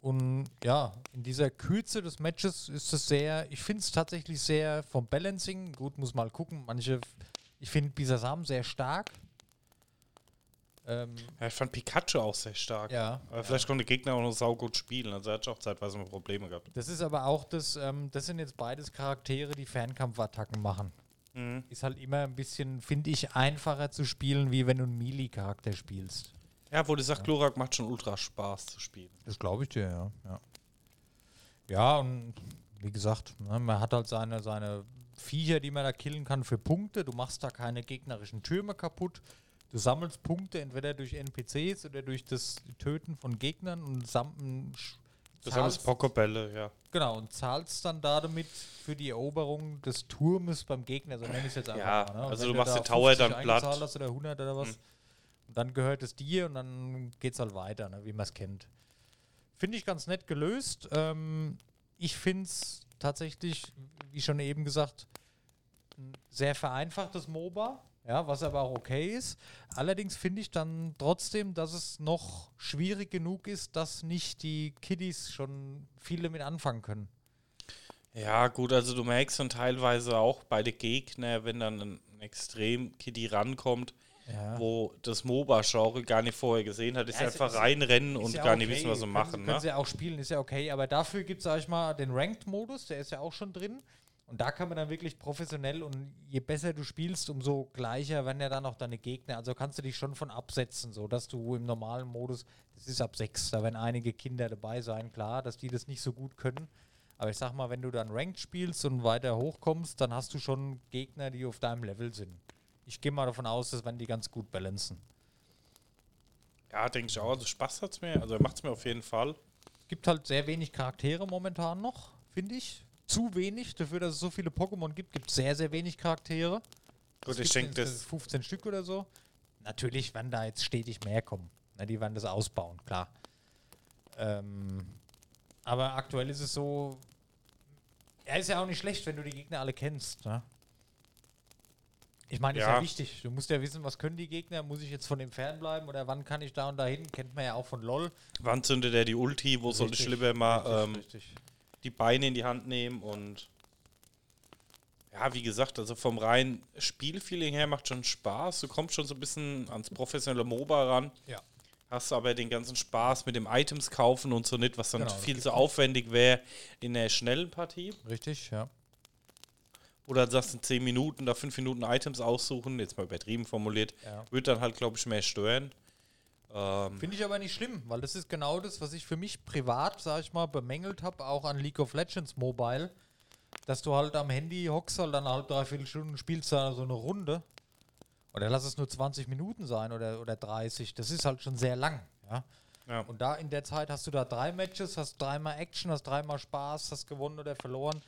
[SPEAKER 2] Und ja, in dieser Kürze des Matches ist es sehr, ich finde es tatsächlich sehr vom Balancing, gut, muss mal gucken, manche, ich finde Bisasam sehr stark. Ähm,
[SPEAKER 3] Ja, ich fand Pikachu auch sehr stark.
[SPEAKER 2] ja.
[SPEAKER 3] Aber vielleicht konnte Gegner auch noch saugut spielen. Also er hat auch zeitweise mal Probleme gehabt.
[SPEAKER 2] Das ist aber auch das, ähm, das sind jetzt beides Charaktere, die Fernkampfattacken machen.
[SPEAKER 3] Mhm.
[SPEAKER 2] ist halt immer ein bisschen, finde ich, einfacher zu spielen, wie wenn du einen Melee-Charakter spielst.
[SPEAKER 3] Ja, wo du sagst, Glurak macht schon ultra Spaß zu spielen.
[SPEAKER 2] Das glaube ich dir, ja. ja. Ja, und wie gesagt, ne, man hat halt seine, seine Viecher, die man da killen kann für Punkte. Du machst da keine gegnerischen Türme kaputt. Du sammelst Punkte entweder durch NPCs oder durch das Töten von Gegnern und sam
[SPEAKER 3] Das haben
[SPEAKER 2] zahlst-
[SPEAKER 3] Pokebälle, ja.
[SPEAKER 2] Genau, und zahlst dann da damit für die Eroberung des Turmes beim Gegner, so nenne ich es jetzt einfach
[SPEAKER 3] Ja,
[SPEAKER 2] mal. Ne?
[SPEAKER 3] Also du machst den Tower
[SPEAKER 2] 50
[SPEAKER 3] dann platt.
[SPEAKER 2] Hast oder 100 oder was,
[SPEAKER 3] Hm.
[SPEAKER 2] Dann gehört es dir und dann geht es halt weiter, ne? wie man es kennt. Finde ich ganz nett gelöst. Ähm, ich finde es tatsächlich, wie schon eben gesagt, ein sehr vereinfachtes MOBA, ja, was aber auch okay ist. Allerdings finde ich dann trotzdem, dass es noch schwierig genug ist, dass nicht die Kiddies schon viel damit anfangen können.
[SPEAKER 3] Ja, gut, also du merkst dann teilweise auch bei den Gegnern, wenn dann ein Extrem-Kitty rankommt,
[SPEAKER 2] Ja.
[SPEAKER 3] wo das MOBA-Genre gar nicht vorher gesehen hat, ist
[SPEAKER 2] Ja,
[SPEAKER 3] einfach
[SPEAKER 2] ist-
[SPEAKER 3] reinrennen
[SPEAKER 2] Ist
[SPEAKER 3] und
[SPEAKER 2] ja
[SPEAKER 3] gar nicht
[SPEAKER 2] okay,
[SPEAKER 3] wissen, was sie
[SPEAKER 2] können
[SPEAKER 3] machen.
[SPEAKER 2] Können
[SPEAKER 3] Ne?
[SPEAKER 2] sie ja auch spielen, ist ja okay. Aber dafür gibt es, sag ich mal, den Ranked-Modus, der ist ja auch schon drin. Und da kann man dann wirklich professionell und je besser du spielst, umso gleicher werden ja dann auch deine Gegner. Also kannst du dich schon von absetzen, so dass du im normalen Modus, das ist ab 6, da werden einige Kinder dabei sein, klar, dass die das nicht so gut können. Aber ich sag mal, wenn du dann Ranked spielst und weiter hochkommst, dann hast du schon Gegner, die auf deinem Level sind. Ich gehe mal davon aus, dass werden die ganz gut balancen.
[SPEAKER 3] Ja, denke ich auch. Also Spaß hat es mir, also macht es mir auf jeden Fall.
[SPEAKER 2] gibt halt sehr wenig Charaktere momentan noch, finde ich. Zu wenig, dafür, dass es so viele Pokémon gibt, gibt es sehr, sehr wenig Charaktere.
[SPEAKER 3] Gut, ich denke, das,
[SPEAKER 2] äh, 15 Stück oder so. Natürlich werden da jetzt stetig mehr kommen. Na, die werden das ausbauen, klar. Ähm, aber aktuell ist es so, er ist ja auch nicht schlecht, wenn du die Gegner alle kennst. Ne? Ich meine, ist ja
[SPEAKER 3] Ja.
[SPEAKER 2] wichtig. Du musst ja wissen, was können die Gegner. Muss ich jetzt von dem fernbleiben oder wann kann ich da und dahin? Kennt man ja auch von LOL.
[SPEAKER 3] wann zündet er die Ulti, wo soll ich
[SPEAKER 2] Richtig,
[SPEAKER 3] lieber mal
[SPEAKER 2] richtig,
[SPEAKER 3] ähm,
[SPEAKER 2] richtig.
[SPEAKER 3] die Beine in die Hand nehmen und ja, wie gesagt, also vom reinen Spielfeeling her macht schon Spaß. Du kommst schon so ein bisschen ans professionelle MOBA ran.
[SPEAKER 2] Ja.
[SPEAKER 3] Hast aber den ganzen Spaß mit dem Items kaufen und so nicht, was dann
[SPEAKER 2] Genau,
[SPEAKER 3] viel zu aufwendig wäre in der schnellen Partie.
[SPEAKER 2] Richtig, ja.
[SPEAKER 3] Oder sagst in 10 Minuten da 5 Minuten Items aussuchen, jetzt mal übertrieben formuliert,
[SPEAKER 2] Ja.
[SPEAKER 3] wird dann halt, glaube ich, mehr stören. Ähm,
[SPEAKER 2] Finde ich aber nicht schlimm, weil das ist genau das, was ich für mich privat, sag ich mal, bemängelt habe, auch an League of Legends Mobile, dass du halt am Handy hockst halt dann halb, dreiviertel Stunden spielst da so eine Runde. Oder lass es nur 20 Minuten sein oder, oder 30. Das ist halt schon sehr lang. Ja?
[SPEAKER 3] ja.
[SPEAKER 2] Und da in der Zeit hast du da drei Matches, hast dreimal Action, hast dreimal Spaß, hast gewonnen oder verloren.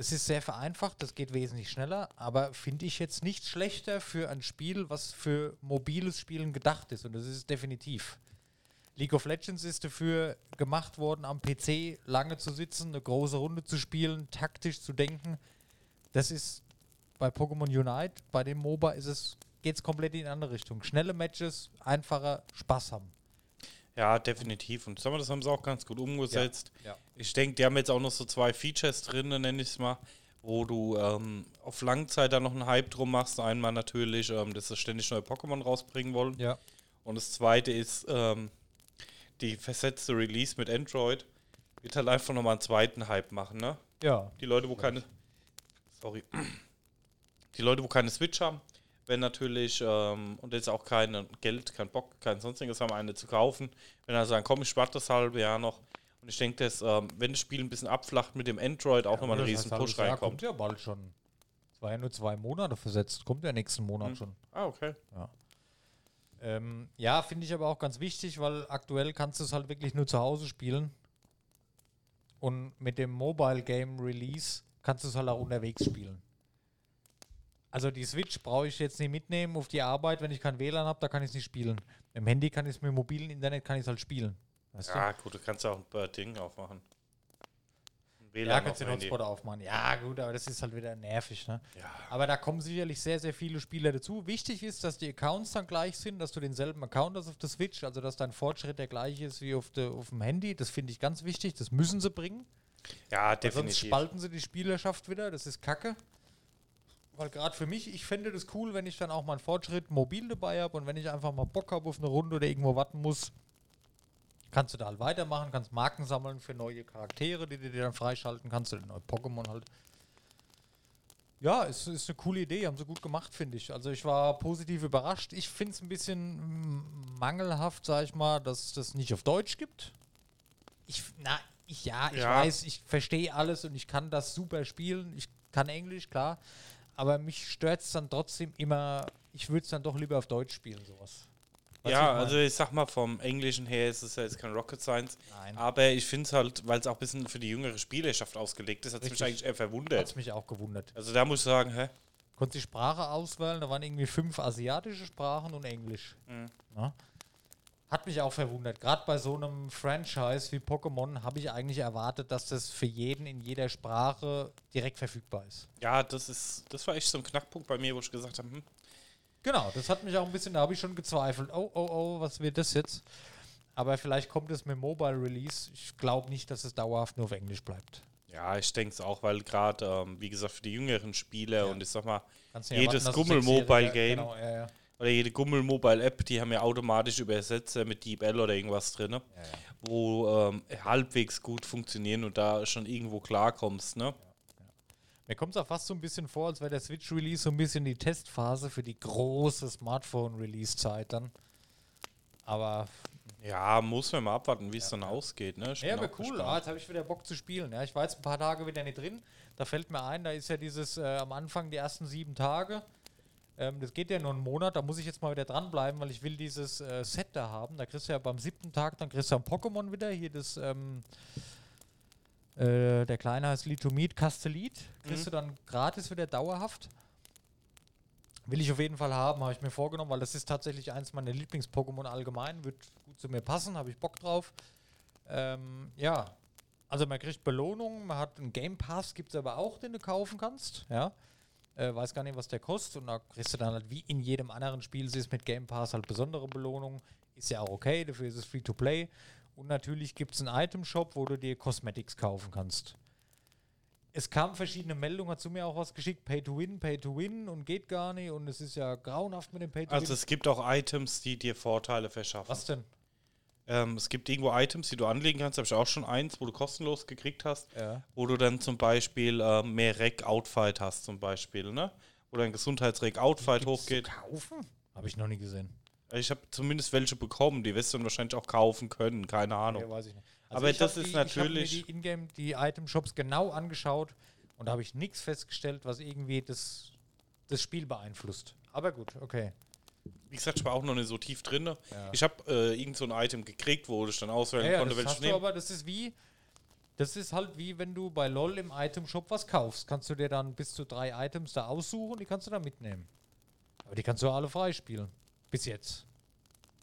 [SPEAKER 2] Es ist sehr vereinfacht, das geht wesentlich schneller, aber finde ich jetzt nicht schlechter für ein Spiel, was für mobiles Spielen gedacht ist. Und das ist definitiv. League of Legends ist dafür gemacht worden, am PC lange zu sitzen, eine große Runde zu spielen, taktisch zu denken. Das ist bei Pokémon Unite, bei dem MOBA ist es, geht es komplett in die andere Richtung. Schnelle Matches, einfacher Spaß haben.
[SPEAKER 3] Ja, definitiv. Und sag mal, das haben sie auch ganz gut umgesetzt.
[SPEAKER 2] Ja.
[SPEAKER 3] Ich denke, die haben jetzt auch noch so zwei Features drin, nenne ich es mal, wo du ähm, auf Langzeit dann noch einen Hype drum machst. Einmal natürlich, ähm, dass sie ständig neue Pokémon rausbringen wollen.
[SPEAKER 2] Ja.
[SPEAKER 3] Und das zweite ist ähm, die versetzte Release mit Android. Wird halt einfach nochmal einen zweiten Hype machen, ne?
[SPEAKER 2] Ja.
[SPEAKER 3] Die Leute, wo keine. Sorry. Die Leute, wo keine Switch haben, wenn natürlich, ähm, und jetzt auch kein Geld, kein Bock, kein sonstiges haben, eine zu kaufen, wenn er sagen, komm, ich spart das halbe Jahr noch. Und ich denke, dass, ähm, wenn das Spiel ein bisschen abflacht mit dem Android, auch nochmal ein riesen Push reinkommt.
[SPEAKER 2] Kommt ja bald schon. Es war ja nur zwei Monate versetzt. Kommt ja nächsten Monat
[SPEAKER 3] Mhm.
[SPEAKER 2] schon.
[SPEAKER 3] Ah, okay.
[SPEAKER 2] Ähm, ja, finde ich aber auch ganz wichtig, weil aktuell kannst du es halt wirklich nur zu Hause spielen. Und mit dem Mobile Game Release kannst du es halt auch unterwegs spielen. Also die Switch brauche ich jetzt nicht mitnehmen auf die Arbeit, wenn ich kein WLAN habe, da kann ich es nicht spielen. Im Handy kann ich es mit mobilen Internet kann ich es halt spielen. Weißt du?
[SPEAKER 3] Ja, gut, du kannst ja auch ein äh, Ding aufmachen. Ein
[SPEAKER 2] Ja,
[SPEAKER 3] WLAN
[SPEAKER 2] kannst
[SPEAKER 3] auf
[SPEAKER 2] den. Hotspot aufmachen. Ja, gut, aber das ist halt wieder nervig, ne?
[SPEAKER 3] Ja.
[SPEAKER 2] Aber da kommen sicherlich sehr, sehr viele Spieler dazu. Wichtig ist, dass die Accounts dann gleich sind, dass du denselben Account hast auf der Switch, also dass dein Fortschritt der gleiche ist wie auf, der, auf dem Handy. Das finde ich ganz wichtig. Das müssen sie bringen.
[SPEAKER 3] Ja,
[SPEAKER 2] Weil sonst
[SPEAKER 3] definitiv.
[SPEAKER 2] spalten sie die Spielerschaft wieder. Das ist kacke. Weil gerade für mich, ich fände das cool, wenn ich dann auch meinen Fortschritt mobil dabei habe und wenn ich einfach mal Bock habe auf eine Runde oder irgendwo warten muss, kannst du da halt weitermachen, kannst Marken sammeln für neue Charaktere, die du dir dann freischalten kannst, oder neue Pokémon halt. Ja, es ist eine coole Idee, haben sie gut gemacht, finde ich. Also ich war positiv überrascht. Ich finde es ein bisschen mangelhaft, sag ich mal, dass es das nicht auf Deutsch gibt. Ich, na, ich, ja, ich
[SPEAKER 3] Ja.
[SPEAKER 2] weiß, ich verstehe alles und ich kann das super spielen. Ich kann Englisch, klar. Aber mich stört es dann trotzdem immer, ich würde es dann doch lieber auf Deutsch spielen, sowas. Du,
[SPEAKER 3] ja,
[SPEAKER 2] ich
[SPEAKER 3] also ich sag mal, vom Englischen her ist es ja jetzt kein Rocket Science.
[SPEAKER 2] Nein.
[SPEAKER 3] Aber ich finde es halt, weil es auch ein bisschen für die jüngere Spielerschaft ausgelegt ist, hat es mich eigentlich eher
[SPEAKER 2] Hat
[SPEAKER 3] verwundert.
[SPEAKER 2] mich auch gewundert.
[SPEAKER 3] Also da muss ich sagen, hä?
[SPEAKER 2] Konnte die Sprache auswählen, da waren irgendwie fünf asiatische Sprachen und Englisch.
[SPEAKER 3] Mhm.
[SPEAKER 2] Ja. Hat mich auch verwundert. Gerade bei so einem Franchise wie Pokémon habe ich eigentlich erwartet, dass das für jeden in jeder Sprache direkt verfügbar ist.
[SPEAKER 3] Ja, das ist, das war echt so ein Knackpunkt bei mir, wo ich gesagt habe, hm,
[SPEAKER 2] Genau, das hat mich auch ein bisschen, da habe ich schon gezweifelt. Oh, oh, oh, was wird das jetzt? Aber vielleicht kommt es mit Mobile Release. Ich glaube nicht, dass es dauerhaft nur auf Englisch bleibt.
[SPEAKER 3] ja, ich denke es auch, weil gerade, ähm, wie gesagt, für die jüngeren Spieler und ich sag mal,
[SPEAKER 2] ja
[SPEAKER 3] Jedes Gummel-Mobile-Game.
[SPEAKER 2] Genau, ja, ja.
[SPEAKER 3] Oder jede Gummel-Mobile-App, die haben ja automatisch Übersetzer mit DeepL oder irgendwas drin, ne?
[SPEAKER 2] Ja, ja.
[SPEAKER 3] wo ähm, halbwegs gut funktionieren und da schon irgendwo klarkommst, ne?
[SPEAKER 2] Mir kommt es auch fast so ein bisschen vor, als wäre der Switch-Release so ein bisschen die Testphase für die große Smartphone-Release-Zeit dann. Aber
[SPEAKER 3] Ja, muss man mal abwarten, wie es dann ausgeht, ne? Ich
[SPEAKER 2] Ja, aber cool. Ah, jetzt habe ich wieder Bock zu spielen. Ja, ich war jetzt ein paar Tage wieder nicht drin. Da fällt mir ein, da ist ja dieses äh, am Anfang die ersten sieben Tage. Ähm, das geht ja nur einen Monat. Da muss ich jetzt mal wieder dranbleiben, weil ich will dieses äh, Set da haben. Da kriegst du ja beim siebten Tag, dann kriegst du ein Pokémon wieder. Hier das, ähm, äh, der Kleine heißt Litomid Castellit. Kriegst du dann gratis wieder dauerhaft. Will ich auf jeden Fall haben, habe ich mir vorgenommen, weil das ist tatsächlich eins meiner Lieblings-Pokémon allgemein. Wird gut zu mir passen, habe ich Bock drauf. Ähm, ja, also man kriegt Belohnungen, man hat einen Game Pass, gibt es aber auch, den du kaufen kannst. Ja, äh, weiß gar nicht, was der kostet. Und da kriegst du dann halt wie in jedem anderen Spiel, es ist mit Game Pass halt besondere Belohnungen. Ist ja auch okay, dafür ist es free to play. Und natürlich gibt es einen Item-Shop, wo du dir Cosmetics kaufen kannst. Es kamen verschiedene Meldungen, hat zu mir auch was geschickt, Pay to Win, Pay to Win und geht gar nicht und es ist ja grauenhaft mit dem Pay to
[SPEAKER 3] Also
[SPEAKER 2] Win.
[SPEAKER 3] es gibt auch Items, die dir Vorteile verschaffen.
[SPEAKER 2] Was denn?
[SPEAKER 3] Ähm, es gibt irgendwo Items, die du anlegen kannst, habe ich auch schon eins, wo du kostenlos gekriegt hast,
[SPEAKER 2] Ja.
[SPEAKER 3] wo du dann zum Beispiel ähm, mehr Rec-Outfight hast zum Beispiel, ne? Wo dein Gesundheitsrec-Outfight hochgeht.
[SPEAKER 2] Zu kaufen? Habe ich noch nie gesehen.
[SPEAKER 3] Ich habe zumindest welche bekommen, die wirst du dann wahrscheinlich auch kaufen können, keine Ahnung.
[SPEAKER 2] Ja, weiß ich nicht.
[SPEAKER 3] Aber
[SPEAKER 2] ich
[SPEAKER 3] das ist
[SPEAKER 2] die, Ich habe mir
[SPEAKER 3] natürlich-
[SPEAKER 2] die Ingame, die Item-Shops genau angeschaut und da habe ich nichts festgestellt, was irgendwie das, das Spiel beeinflusst. Aber gut, okay.
[SPEAKER 3] Wie gesagt, ich war auch noch nicht so tief drin.
[SPEAKER 2] Ja.
[SPEAKER 3] Ich habe äh, irgend so ein Item gekriegt, wo ich dann auswählen
[SPEAKER 2] Ja, ja,
[SPEAKER 3] konnte, welches nehmen.
[SPEAKER 2] aber, das ist wie, das ist halt wie wenn du bei LOL im Item-Shop was kaufst. Kannst du dir dann bis zu drei Items da aussuchen, die kannst du dann mitnehmen. Aber die kannst du alle freispielen. Bis jetzt.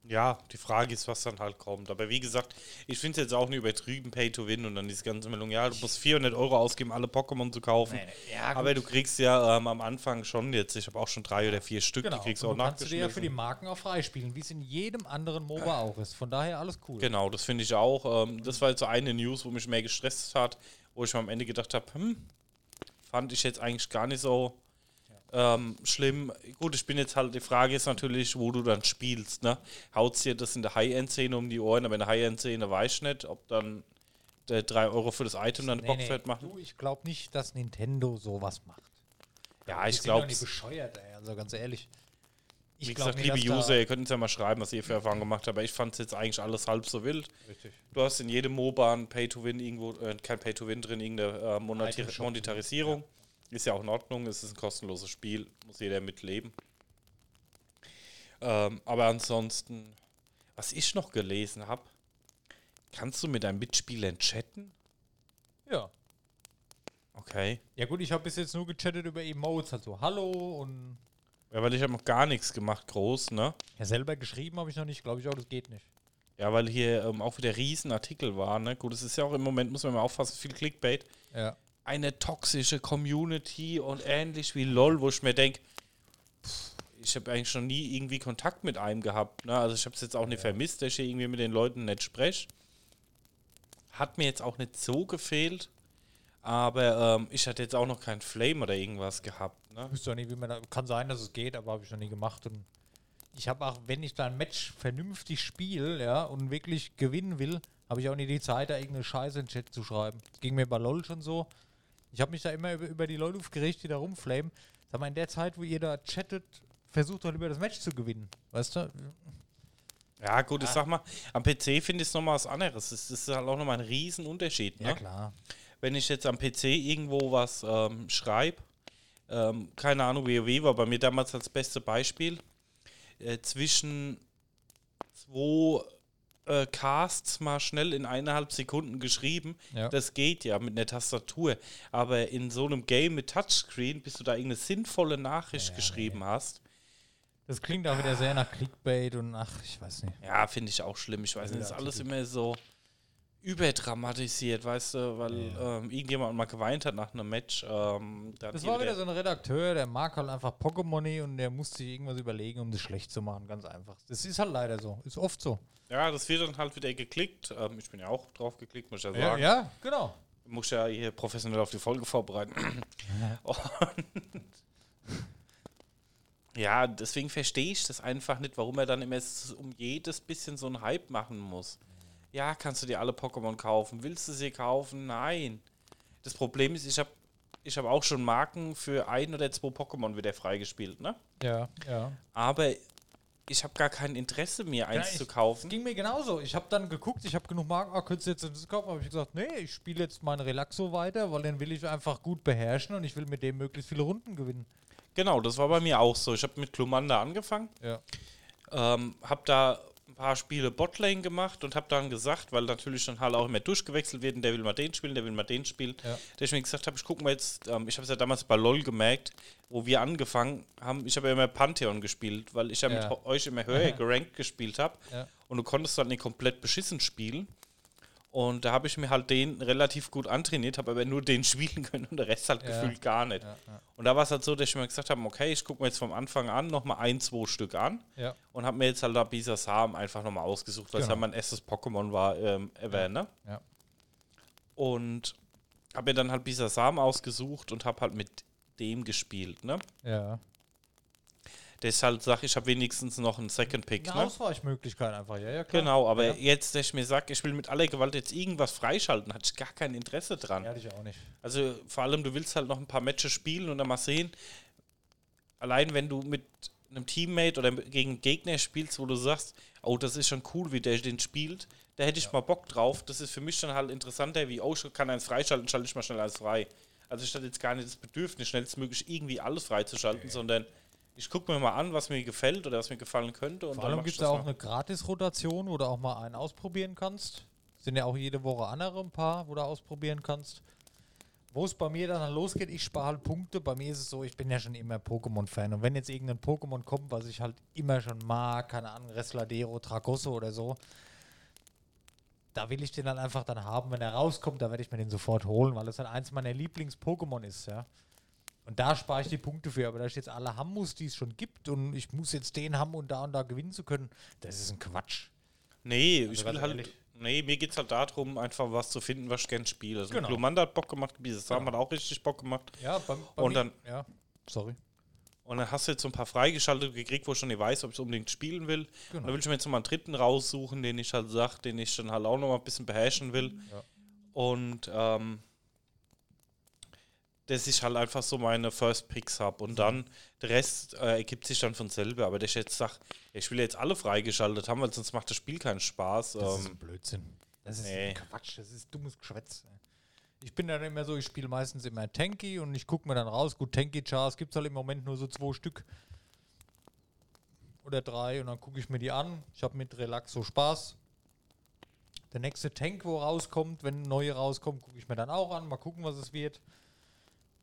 [SPEAKER 3] Ja, die Frage ist, was dann halt kommt. Aber wie gesagt, ich finde es jetzt auch nicht übertrieben Pay to Win und dann diese ganze Meldung, ja, du musst 400 Euro ausgeben, alle Pokémon zu kaufen.
[SPEAKER 2] Ja,
[SPEAKER 3] Aber du kriegst ja ähm, am Anfang schon jetzt, ich habe auch schon drei oder vier Stück,
[SPEAKER 2] genau.
[SPEAKER 3] die kriegst du auch
[SPEAKER 2] du kannst du dir ja für die
[SPEAKER 3] nachgeschmissen.
[SPEAKER 2] Marken auch freispielen, wie es in jedem anderen MOBA auch ist. Von daher alles cool.
[SPEAKER 3] Genau, das finde ich auch. Ähm, das war jetzt so eine News, wo mich mehr gestresst hat, wo ich mir am Ende gedacht habe, hm, fand ich jetzt eigentlich gar nicht so ähm, schlimm. Gut, ich bin jetzt halt, die Frage ist natürlich, wo du dann spielst, ne? Haut dir das in der High-End-Szene um die Ohren, aber in der High-End-Szene weiß ich nicht, ob dann der 3 Euro für das Item dann Bock wird machen.
[SPEAKER 2] Du, ich glaube nicht, dass Nintendo sowas macht.
[SPEAKER 3] Ja, ich glaube,
[SPEAKER 2] nicht bescheuert, ey. Also ganz ehrlich. Ich
[SPEAKER 3] wie gesagt,
[SPEAKER 2] nicht,
[SPEAKER 3] liebe User, ihr könnt uns ja mal schreiben, was ihr für Erfahrungen gemacht habt, aber ich fand es jetzt eigentlich alles halb so wild.
[SPEAKER 2] Richtig.
[SPEAKER 3] Du hast in jedem MOBA ein Pay-to-Win irgendwo, äh, kein Pay-to-Win drin, irgendeine äh, Monetari
[SPEAKER 2] Item-Shop.
[SPEAKER 3] Ist ja auch in Ordnung, es ist ein kostenloses Spiel, muss jeder mitleben. Ähm, aber ansonsten, was ich noch gelesen habe, kannst du mit deinen Mitspielern chatten?
[SPEAKER 2] Ja.
[SPEAKER 3] Okay.
[SPEAKER 2] Ja gut, ich habe bis jetzt nur gechattet über Emotes, also Hallo und
[SPEAKER 3] Ja, weil ich habe noch gar nichts gemacht, groß, ne?
[SPEAKER 2] ja, selber geschrieben habe ich noch nicht, glaube ich auch, das geht nicht.
[SPEAKER 3] Ja, weil hier ähm, auch wieder Riesenartikel waren, ne? Gut, es ist ja auch im Moment, muss man mal aufpassen, viel Clickbait.
[SPEAKER 2] Ja.
[SPEAKER 3] Eine toxische Community und ähnlich wie LOL, wo ich mir denke, ich habe eigentlich schon nie irgendwie Kontakt mit einem gehabt. Ne? Also ich habe es jetzt auch nicht vermisst, dass ich hier irgendwie mit den Leuten nicht spreche. Hat mir jetzt auch nicht so gefehlt, aber ähm, ich hatte jetzt auch noch keinen Flame oder irgendwas gehabt. Ne?
[SPEAKER 2] Ich wüsste auch nicht, wie man da, kann sein, dass es geht, aber habe ich noch nie gemacht und ich habe auch, wenn ich da ein Match vernünftig spiele, ja, und wirklich gewinnen will, habe ich auch nicht die Zeit, da irgendeine Scheiße in den Chat zu schreiben. Das ging mir bei LOL schon so. Ich habe mich da immer über, über die Leute aufgeregt, die da rumflamen. Sag mal, in der Zeit, wo ihr da chattet, versucht doch lieber das Match zu gewinnen. Weißt du?
[SPEAKER 3] Ja, gut, ich sag mal, am PC finde ich es nochmal was anderes. Das ist halt auch nochmal ein Riesenunterschied. Ne?
[SPEAKER 2] Ja, klar.
[SPEAKER 3] Wenn ich jetzt am PC irgendwo was ähm, schreibe, ähm, keine Ahnung, WoW war bei mir damals das beste Beispiel, äh, zwischen zwei äh, Casts mal schnell in eineinhalb Sekunden geschrieben.
[SPEAKER 2] Ja.
[SPEAKER 3] Das geht ja mit einer Tastatur. Aber in so einem Game mit Touchscreen, bis du da irgendeine sinnvolle Nachricht geschrieben hast,
[SPEAKER 2] Das klingt auch wieder sehr nach Clickbait und ach, ich weiß nicht.
[SPEAKER 3] ja, finde ich auch schlimm. Ich weiß nicht, das ist alles immer so überdramatisiert, weißt du, weil ähm, irgendjemand mal geweint hat nach einem Match. Ähm,
[SPEAKER 2] Das war wieder
[SPEAKER 3] der-
[SPEAKER 2] so ein Redakteur, der mag halt einfach Pokémon und der musste sich irgendwas überlegen, um das schlecht zu machen, ganz einfach. Das ist halt leider so, ist oft so.
[SPEAKER 3] Ja, das wird dann halt wieder geklickt. Ähm, ich bin ja auch drauf geklickt, muss ich ja
[SPEAKER 2] Ja,
[SPEAKER 3] sagen.
[SPEAKER 2] ja genau.
[SPEAKER 3] Muss ja hier professionell auf die Folge vorbereiten. Und ja, deswegen verstehe ich das einfach nicht, warum er dann immer um jedes bisschen so einen Hype machen muss. Ja, kannst du dir alle Pokémon kaufen? Willst du sie kaufen? Nein. Das Problem ist, ich habe ich hab auch schon Marken für ein oder zwei Pokémon wieder freigespielt, ne?
[SPEAKER 2] Ja, ja.
[SPEAKER 3] Aber ich habe gar kein Interesse, mir eins
[SPEAKER 2] ich-
[SPEAKER 3] zu kaufen.
[SPEAKER 2] ging mir genauso. Ich habe dann geguckt, ich habe genug Marken, ah, könntest du jetzt das kaufen? habe ich gesagt, nee, ich spiele jetzt meinen Relaxo weiter, weil den will ich einfach gut beherrschen und ich will mit dem möglichst viele Runden gewinnen.
[SPEAKER 3] Genau, das war bei mir auch so. Ich habe mit Glumanda angefangen.
[SPEAKER 2] Ja.
[SPEAKER 3] Ähm, hab da paar Spiele Botlane gemacht und hab dann gesagt, weil natürlich dann halt auch immer durchgewechselt wird, und der will mal den spielen, der will mal den spielen,
[SPEAKER 2] Ja.
[SPEAKER 3] mir gesagt habe, ich gucke mal jetzt, ähm, ich habe es ja damals bei LOL gemerkt, wo wir angefangen haben, ich habe ja immer Pantheon gespielt, weil ich ja,
[SPEAKER 2] Ja.
[SPEAKER 3] mit euch immer höher gerankt gespielt habe und du konntest dann nicht komplett beschissen spielen. Und da habe ich mir halt den relativ gut antrainiert, habe aber nur den spielen können und der Rest halt
[SPEAKER 2] Ja.
[SPEAKER 3] gefühlt gar nicht.
[SPEAKER 2] Ja, ja.
[SPEAKER 3] Und da war es halt so, dass ich mir gesagt habe, okay, ich gucke mir jetzt vom Anfang an nochmal ein, zwei Stück an und habe mir jetzt halt da Bisasam einfach nochmal ausgesucht, weil es
[SPEAKER 2] Genau.
[SPEAKER 3] ja mein erstes Pokémon war ähm, ever, ne? Und habe mir dann halt Bisasam ausgesucht und habe halt mit dem gespielt, ne?
[SPEAKER 2] ja.
[SPEAKER 3] Das ist halt, sag ich, habe wenigstens noch einen Second Pick,
[SPEAKER 2] Eine
[SPEAKER 3] ne?
[SPEAKER 2] Ausweichmöglichkeit einfach, ja, ja, klar.
[SPEAKER 3] Genau, aber
[SPEAKER 2] ja.
[SPEAKER 3] jetzt, dass ich mir sage, ich will mit aller Gewalt jetzt irgendwas freischalten, hatte ich gar kein Interesse dran.
[SPEAKER 2] Ja, hatte ich auch nicht.
[SPEAKER 3] Also vor allem, du willst halt noch ein paar Matches spielen und dann mal sehen, allein wenn du mit einem Teammate oder gegen Gegner spielst, wo du sagst, oh, das ist schon cool, wie der den spielt, da hätte ich mal Bock drauf. Das ist für mich dann halt interessanter, wie, oh, ich kann eins freischalten, schalte ich mal schnell eins frei. Also ich hatte jetzt gar nicht das Bedürfnis, schnellstmöglich irgendwie alles freizuschalten, sondern ich gucke mir mal an, was mir gefällt oder was mir gefallen könnte. Und
[SPEAKER 2] Vor
[SPEAKER 3] dann
[SPEAKER 2] allem gibt es
[SPEAKER 3] das
[SPEAKER 2] auch
[SPEAKER 3] mal.
[SPEAKER 2] eine Gratis-Rotation, wo du auch mal einen ausprobieren kannst. Sind ja auch jede Woche andere ein paar, wo du ausprobieren kannst. Wo es bei mir dann losgeht, ich spare halt Punkte. Bei mir ist es so, ich bin ja schon immer Pokémon-Fan. Und wenn jetzt irgendein Pokémon kommt, was ich halt immer schon mag, keine Ahnung, Resladero, Tragosso oder so, da will ich den dann einfach dann haben. Wenn er rauskommt, da werde ich mir den sofort holen, weil das halt eins meiner Lieblings-Pokémon ist, ja. Und da spare ich die Punkte für. Aber dass ich jetzt alle haben muss, die es schon gibt und ich muss jetzt den haben und da und da gewinnen zu können, das ist ein Quatsch.
[SPEAKER 3] Nee, ich
[SPEAKER 2] Also ganz
[SPEAKER 3] will halt.
[SPEAKER 2] ehrlich.
[SPEAKER 3] Nee, mir geht es halt darum, einfach was zu finden, was ich gerne spiele. Also
[SPEAKER 2] Genau.
[SPEAKER 3] Glumanda hat Bock gemacht, Bisasam
[SPEAKER 2] Genau.
[SPEAKER 3] hat auch richtig Bock gemacht.
[SPEAKER 2] Ja, bei, bei
[SPEAKER 3] Und
[SPEAKER 2] mir-
[SPEAKER 3] dann-
[SPEAKER 2] Ja, sorry.
[SPEAKER 3] Und dann hast du jetzt so ein paar freigeschaltet gekriegt, wo ich schon nicht weiß, ob ich unbedingt spielen will.
[SPEAKER 2] Genau.
[SPEAKER 3] Und dann will ich mir jetzt noch mal einen dritten raussuchen, den ich halt sag, den ich dann halt auch noch mal ein bisschen beherrschen will.
[SPEAKER 2] Ja.
[SPEAKER 3] Und ähm, dass ich halt einfach so meine First Picks habe. Und dann der Rest äh, ergibt sich dann von selber. Aber dass ich jetzt sage, ich will jetzt alle freigeschaltet haben, weil sonst macht das Spiel keinen Spaß.
[SPEAKER 2] Das ist
[SPEAKER 3] Ähm,
[SPEAKER 2] ein Blödsinn. Das ist
[SPEAKER 3] nee.
[SPEAKER 2] Quatsch, das ist dummes Geschwätz. Ich bin dann immer so, ich spiele meistens immer Tanky und ich gucke mir dann raus. Gut, Tanky-Chars gibt es halt im Moment nur so zwei Stück. Oder drei und dann gucke ich mir die an. Ich habe mit Relaxo Spaß. Der nächste Tank, wo rauskommt, wenn ein neuer rauskommt, gucke ich mir dann auch an. Mal gucken, was es wird.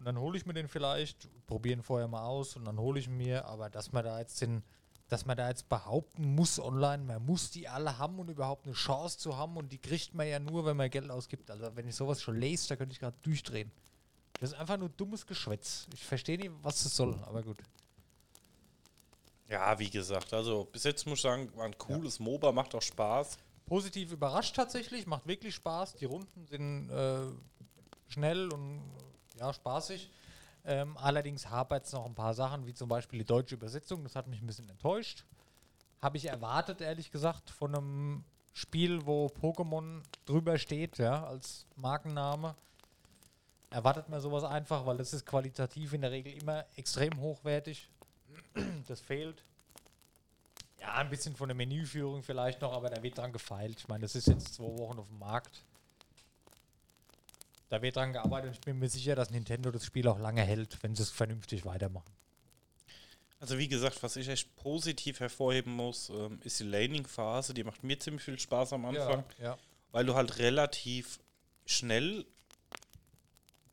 [SPEAKER 2] Und dann hole ich mir den vielleicht, probieren vorher mal aus und dann hole ich mir. Aber dass man da jetzt den, dass man da jetzt behaupten muss online, man muss die alle haben und überhaupt eine Chance zu haben und die kriegt man ja nur, wenn man Geld ausgibt. Also wenn ich sowas schon lese, da könnte ich gerade durchdrehen. Das ist einfach nur dummes Geschwätz. Ich verstehe nicht, was das soll, aber gut.
[SPEAKER 3] ja, wie gesagt, also bis jetzt muss ich sagen, war ein cooles MOBA, macht auch Spaß.
[SPEAKER 2] Positiv überrascht tatsächlich, macht wirklich Spaß. Die Runden sind äh, schnell und ja, spaßig. Ähm, allerdings hapert es noch ein paar Sachen, wie zum Beispiel die deutsche Übersetzung. Das hat mich ein bisschen enttäuscht. Habe ich erwartet, ehrlich gesagt, von einem Spiel, wo Pokémon drüber steht, ja, als Markenname. erwartet man sowas einfach, weil das ist qualitativ in der Regel immer extrem hochwertig. Das fehlt. Ja, ein bisschen von der Menüführung vielleicht noch, aber da wird dran gefeilt. Ich meine, das ist jetzt zwei Wochen auf dem Markt. Da wird dran gearbeitet und ich bin mir sicher, dass Nintendo das Spiel auch lange hält, wenn sie es vernünftig weitermachen.
[SPEAKER 3] Also wie gesagt, was ich echt positiv hervorheben muss, ähm, ist die Laning-Phase. Die macht mir ziemlich viel Spaß am Anfang,
[SPEAKER 2] ja.
[SPEAKER 3] weil du halt relativ schnell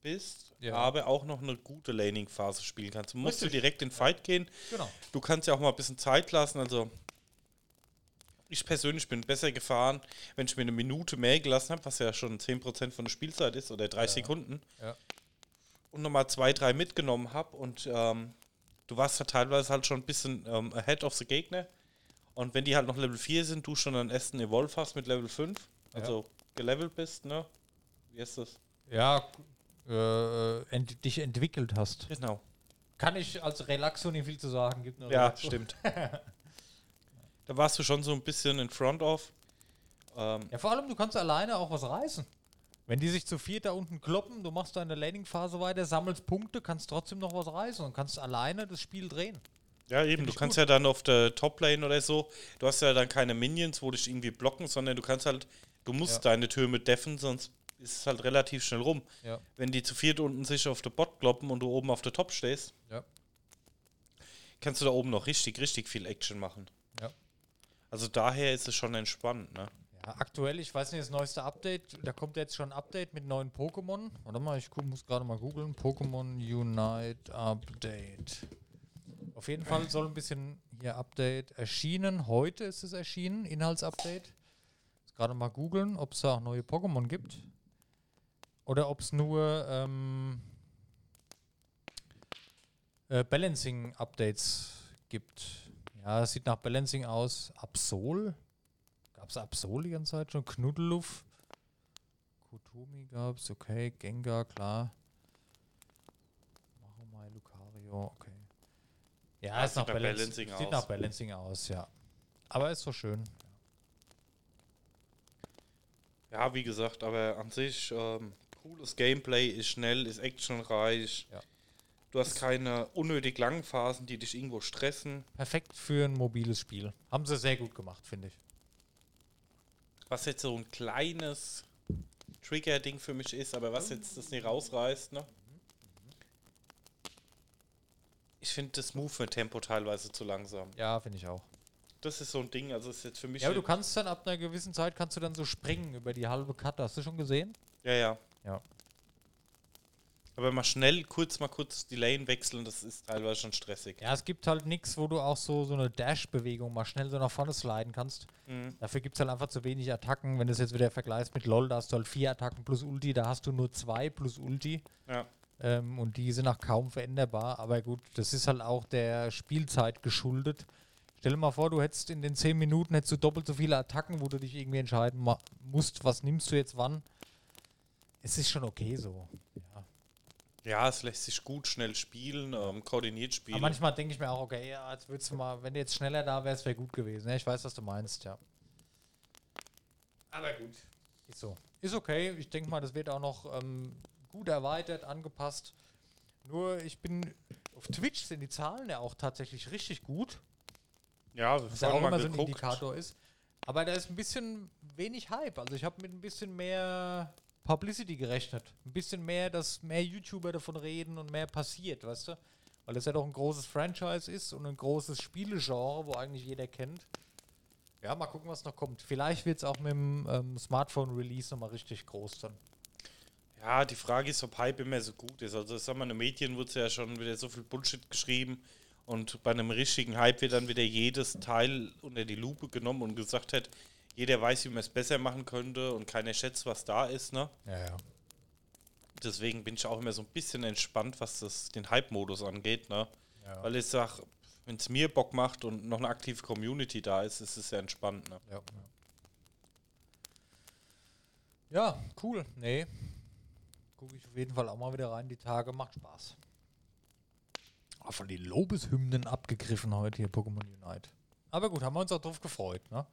[SPEAKER 3] bist,
[SPEAKER 2] Ja.
[SPEAKER 3] aber auch noch eine gute Laning-Phase spielen kannst. Du musst du
[SPEAKER 2] Richtig.
[SPEAKER 3] direkt in den Fight gehen.
[SPEAKER 2] Genau.
[SPEAKER 3] Du kannst ja auch mal ein bisschen Zeit lassen. Also ich persönlich bin besser gefahren, wenn ich mir eine Minute mehr gelassen habe, was ja schon 10% von der Spielzeit ist oder 30 Sekunden.
[SPEAKER 2] Ja.
[SPEAKER 3] Und nochmal zwei, drei mitgenommen habe und ähm, du warst ja teilweise halt schon ein bisschen ähm, ahead of the Gegner. Und wenn die halt noch Level 4 sind, du schon einen ersten Evolve hast mit Level 5, also gelevelt bist, ne? Wie ist das?
[SPEAKER 2] Ja, äh, ent dich entwickelt hast.
[SPEAKER 3] Genau.
[SPEAKER 2] Kann ich als Relaxo nicht viel zu sagen. Gibt
[SPEAKER 3] Ja,
[SPEAKER 2] Relaxo.
[SPEAKER 3] stimmt. da warst du schon so ein bisschen in front of. Ähm,
[SPEAKER 2] Ja, vor allem, du kannst alleine auch was reißen. Wenn die sich zu viert da unten kloppen, du machst deine Laning-Phase weiter, sammelst Punkte, kannst trotzdem noch was reißen und kannst alleine das Spiel drehen.
[SPEAKER 3] Ja, eben,
[SPEAKER 2] Find
[SPEAKER 3] du kannst
[SPEAKER 2] gut.
[SPEAKER 3] ja dann auf der Top-Lane oder so, du hast ja dann keine Minions, wo dich irgendwie blocken, sondern du kannst halt, du musst
[SPEAKER 2] Ja.
[SPEAKER 3] deine Türme deffen, sonst ist es halt relativ schnell rum.
[SPEAKER 2] Ja.
[SPEAKER 3] Wenn die zu viert unten sich auf der Bot kloppen und du oben auf der Top stehst,
[SPEAKER 2] Ja.
[SPEAKER 3] kannst du da oben noch richtig, richtig viel Action machen. Also daher ist es schon entspannt, ne?
[SPEAKER 2] Ja, aktuell, ich weiß nicht, das neueste Update, da kommt jetzt schon ein Update mit neuen Pokémon. Warte mal, ich muss gerade mal googeln. Pokémon Unite Update. Auf jeden Fall soll ein bisschen hier Update erschienen. Heute ist es erschienen, Inhaltsupdate. Jetzt gerade mal googeln, ob es da auch neue Pokémon gibt. Oder ob es nur ähm, äh, Balancing-Updates gibt. Ja, es sieht nach Balancing aus. Absol? Gab es Absol die ganze Zeit schon? Knuddeluff? Kotomi gab es, okay. Gengar, klar. Mahomai, Lucario, okay. Ja,
[SPEAKER 3] Ja,
[SPEAKER 2] es
[SPEAKER 3] sieht
[SPEAKER 2] nach
[SPEAKER 3] nach
[SPEAKER 2] Balanc-
[SPEAKER 3] Balancing
[SPEAKER 2] sieht
[SPEAKER 3] aus.
[SPEAKER 2] nach Balancing aus, ja. Aber ist so schön.
[SPEAKER 3] Ja, wie gesagt, aber an sich ähm, cooles Gameplay, ist schnell, ist actionreich.
[SPEAKER 2] Ja.
[SPEAKER 3] Du hast keine unnötig langen Phasen, die dich irgendwo stressen.
[SPEAKER 2] Perfekt für ein mobiles Spiel. Haben sie sehr gut gemacht, finde ich.
[SPEAKER 3] Was jetzt so ein kleines Trigger-Ding für mich ist, aber was jetzt das nicht rausreißt, ne? Ich finde das Movement-Tempo teilweise zu langsam.
[SPEAKER 2] Ja, finde ich auch.
[SPEAKER 3] Das ist so ein Ding, also ist jetzt für mich.
[SPEAKER 2] Ja, aber du kannst dann ab einer gewissen Zeit kannst du dann so springen über die halbe Karte. Hast du schon gesehen?
[SPEAKER 3] ja, ja.
[SPEAKER 2] Ja.
[SPEAKER 3] Aber mal schnell, kurz mal kurz die Lane wechseln, das ist teilweise schon stressig.
[SPEAKER 2] Ja, es gibt halt nichts, wo du auch so, so eine Dash-Bewegung mal schnell so nach vorne sliden kannst.
[SPEAKER 3] Mhm.
[SPEAKER 2] Dafür gibt es halt einfach zu wenig Attacken. Wenn du es jetzt wieder vergleichst mit LOL, da hast du halt vier Attacken plus Ulti, da hast du nur zwei plus Ulti.
[SPEAKER 3] Ja.
[SPEAKER 2] Ähm, und die sind auch kaum veränderbar. Aber gut, das ist halt auch der Spielzeit geschuldet. Stell dir mal vor, du hättest in den zehn Minuten hättest du doppelt so viele Attacken, wo du dich irgendwie entscheiden musst, was nimmst du jetzt wann. Es ist schon okay so. Ja.
[SPEAKER 3] Ja, es lässt sich gut schnell spielen, ähm, koordiniert spielen.
[SPEAKER 2] Aber manchmal denke ich mir auch, okay, ja, jetzt würdest du mal, wenn du jetzt schneller da wärst, wäre gut gewesen. Ja, ich weiß, was du meinst, ja. Aber gut. Ist so. Ist okay. Ich denke mal, das wird auch noch ähm, gut erweitert, angepasst. Nur ich bin auf Twitch sind die Zahlen ja auch tatsächlich richtig gut.
[SPEAKER 3] ja, wir
[SPEAKER 2] Was ja auch immer
[SPEAKER 3] mal
[SPEAKER 2] so ein
[SPEAKER 3] geguckt.
[SPEAKER 2] Indikator ist. Aber da ist ein bisschen wenig Hype. Also ich habe mit ein bisschen mehr Publicity gerechnet. Ein bisschen mehr, dass mehr YouTuber davon reden und mehr passiert, weißt du? Weil es ja doch ein großes Franchise ist und ein großes Spielegenre, wo eigentlich jeder kennt. Ja, mal gucken, was noch kommt. Vielleicht wird es auch mit dem ähm, Smartphone-Release nochmal richtig groß dann.
[SPEAKER 3] Ja, die Frage ist, ob Hype immer so gut ist. Also, ich sag mal, in den Medien wird ja schon wieder so viel Bullshit geschrieben. Und bei einem richtigen Hype wird dann wieder jedes Teil unter die Lupe genommen und gesagt hat, jeder weiß, wie man es besser machen könnte und keiner schätzt, was da ist. Ne?
[SPEAKER 2] Ja, ja.
[SPEAKER 3] Deswegen bin ich auch immer so ein bisschen entspannt, was das, den Hype-Modus angeht. Ne?
[SPEAKER 2] Ja,
[SPEAKER 3] Weil ich sage, wenn es mir Bock macht und noch eine aktive Community da ist, ist es sehr entspannt. Ne?
[SPEAKER 2] ja. ja cool. Nee. Gucke ich auf jeden Fall auch mal wieder rein. Die Tage macht Spaß. Von den Lobeshymnen abgegriffen heute hier Pokémon Unite. Aber gut, haben wir uns auch drauf gefreut, ne?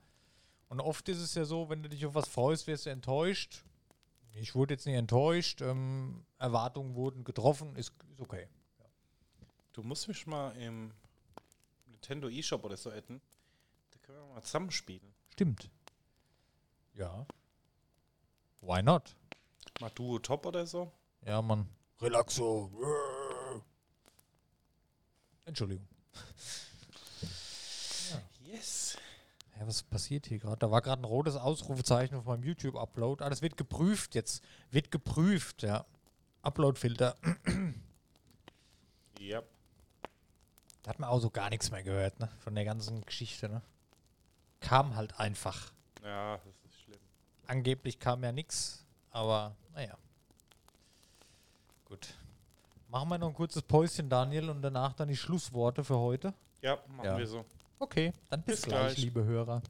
[SPEAKER 2] Und oft ist es ja so, wenn du dich auf was freust, wirst du enttäuscht. Ich wurde jetzt nicht enttäuscht. Ähm, Erwartungen wurden getroffen. Ist, ist okay.
[SPEAKER 3] Du musst mich mal im Nintendo eShop oder so hätten. Da können wir mal zusammenspielen.
[SPEAKER 2] Stimmt. Ja. Why not?
[SPEAKER 3] Mal Duo Top oder so.
[SPEAKER 2] Ja, Mann. Relaxo. Entschuldigung.
[SPEAKER 3] Yes.
[SPEAKER 2] Ja, was passiert hier gerade? Da war gerade ein rotes Ausrufezeichen auf meinem YouTube-Upload. Ah, das wird geprüft jetzt. Wird geprüft, ja. Upload-Filter.
[SPEAKER 3] Ja.
[SPEAKER 2] Da hat man auch so gar nichts mehr gehört, ne? Von der ganzen Geschichte, ne? Kam halt einfach.
[SPEAKER 3] Ja, das ist schlimm.
[SPEAKER 2] Angeblich kam ja nichts, aber naja. Gut. Machen wir noch ein kurzes Päuschen, Daniel, und danach dann die Schlussworte für heute.
[SPEAKER 3] Ja, machen
[SPEAKER 2] Ja.
[SPEAKER 3] wir so.
[SPEAKER 2] Okay, dann bis,
[SPEAKER 3] Bis
[SPEAKER 2] gleich,
[SPEAKER 3] gleich.
[SPEAKER 2] liebe Hörer.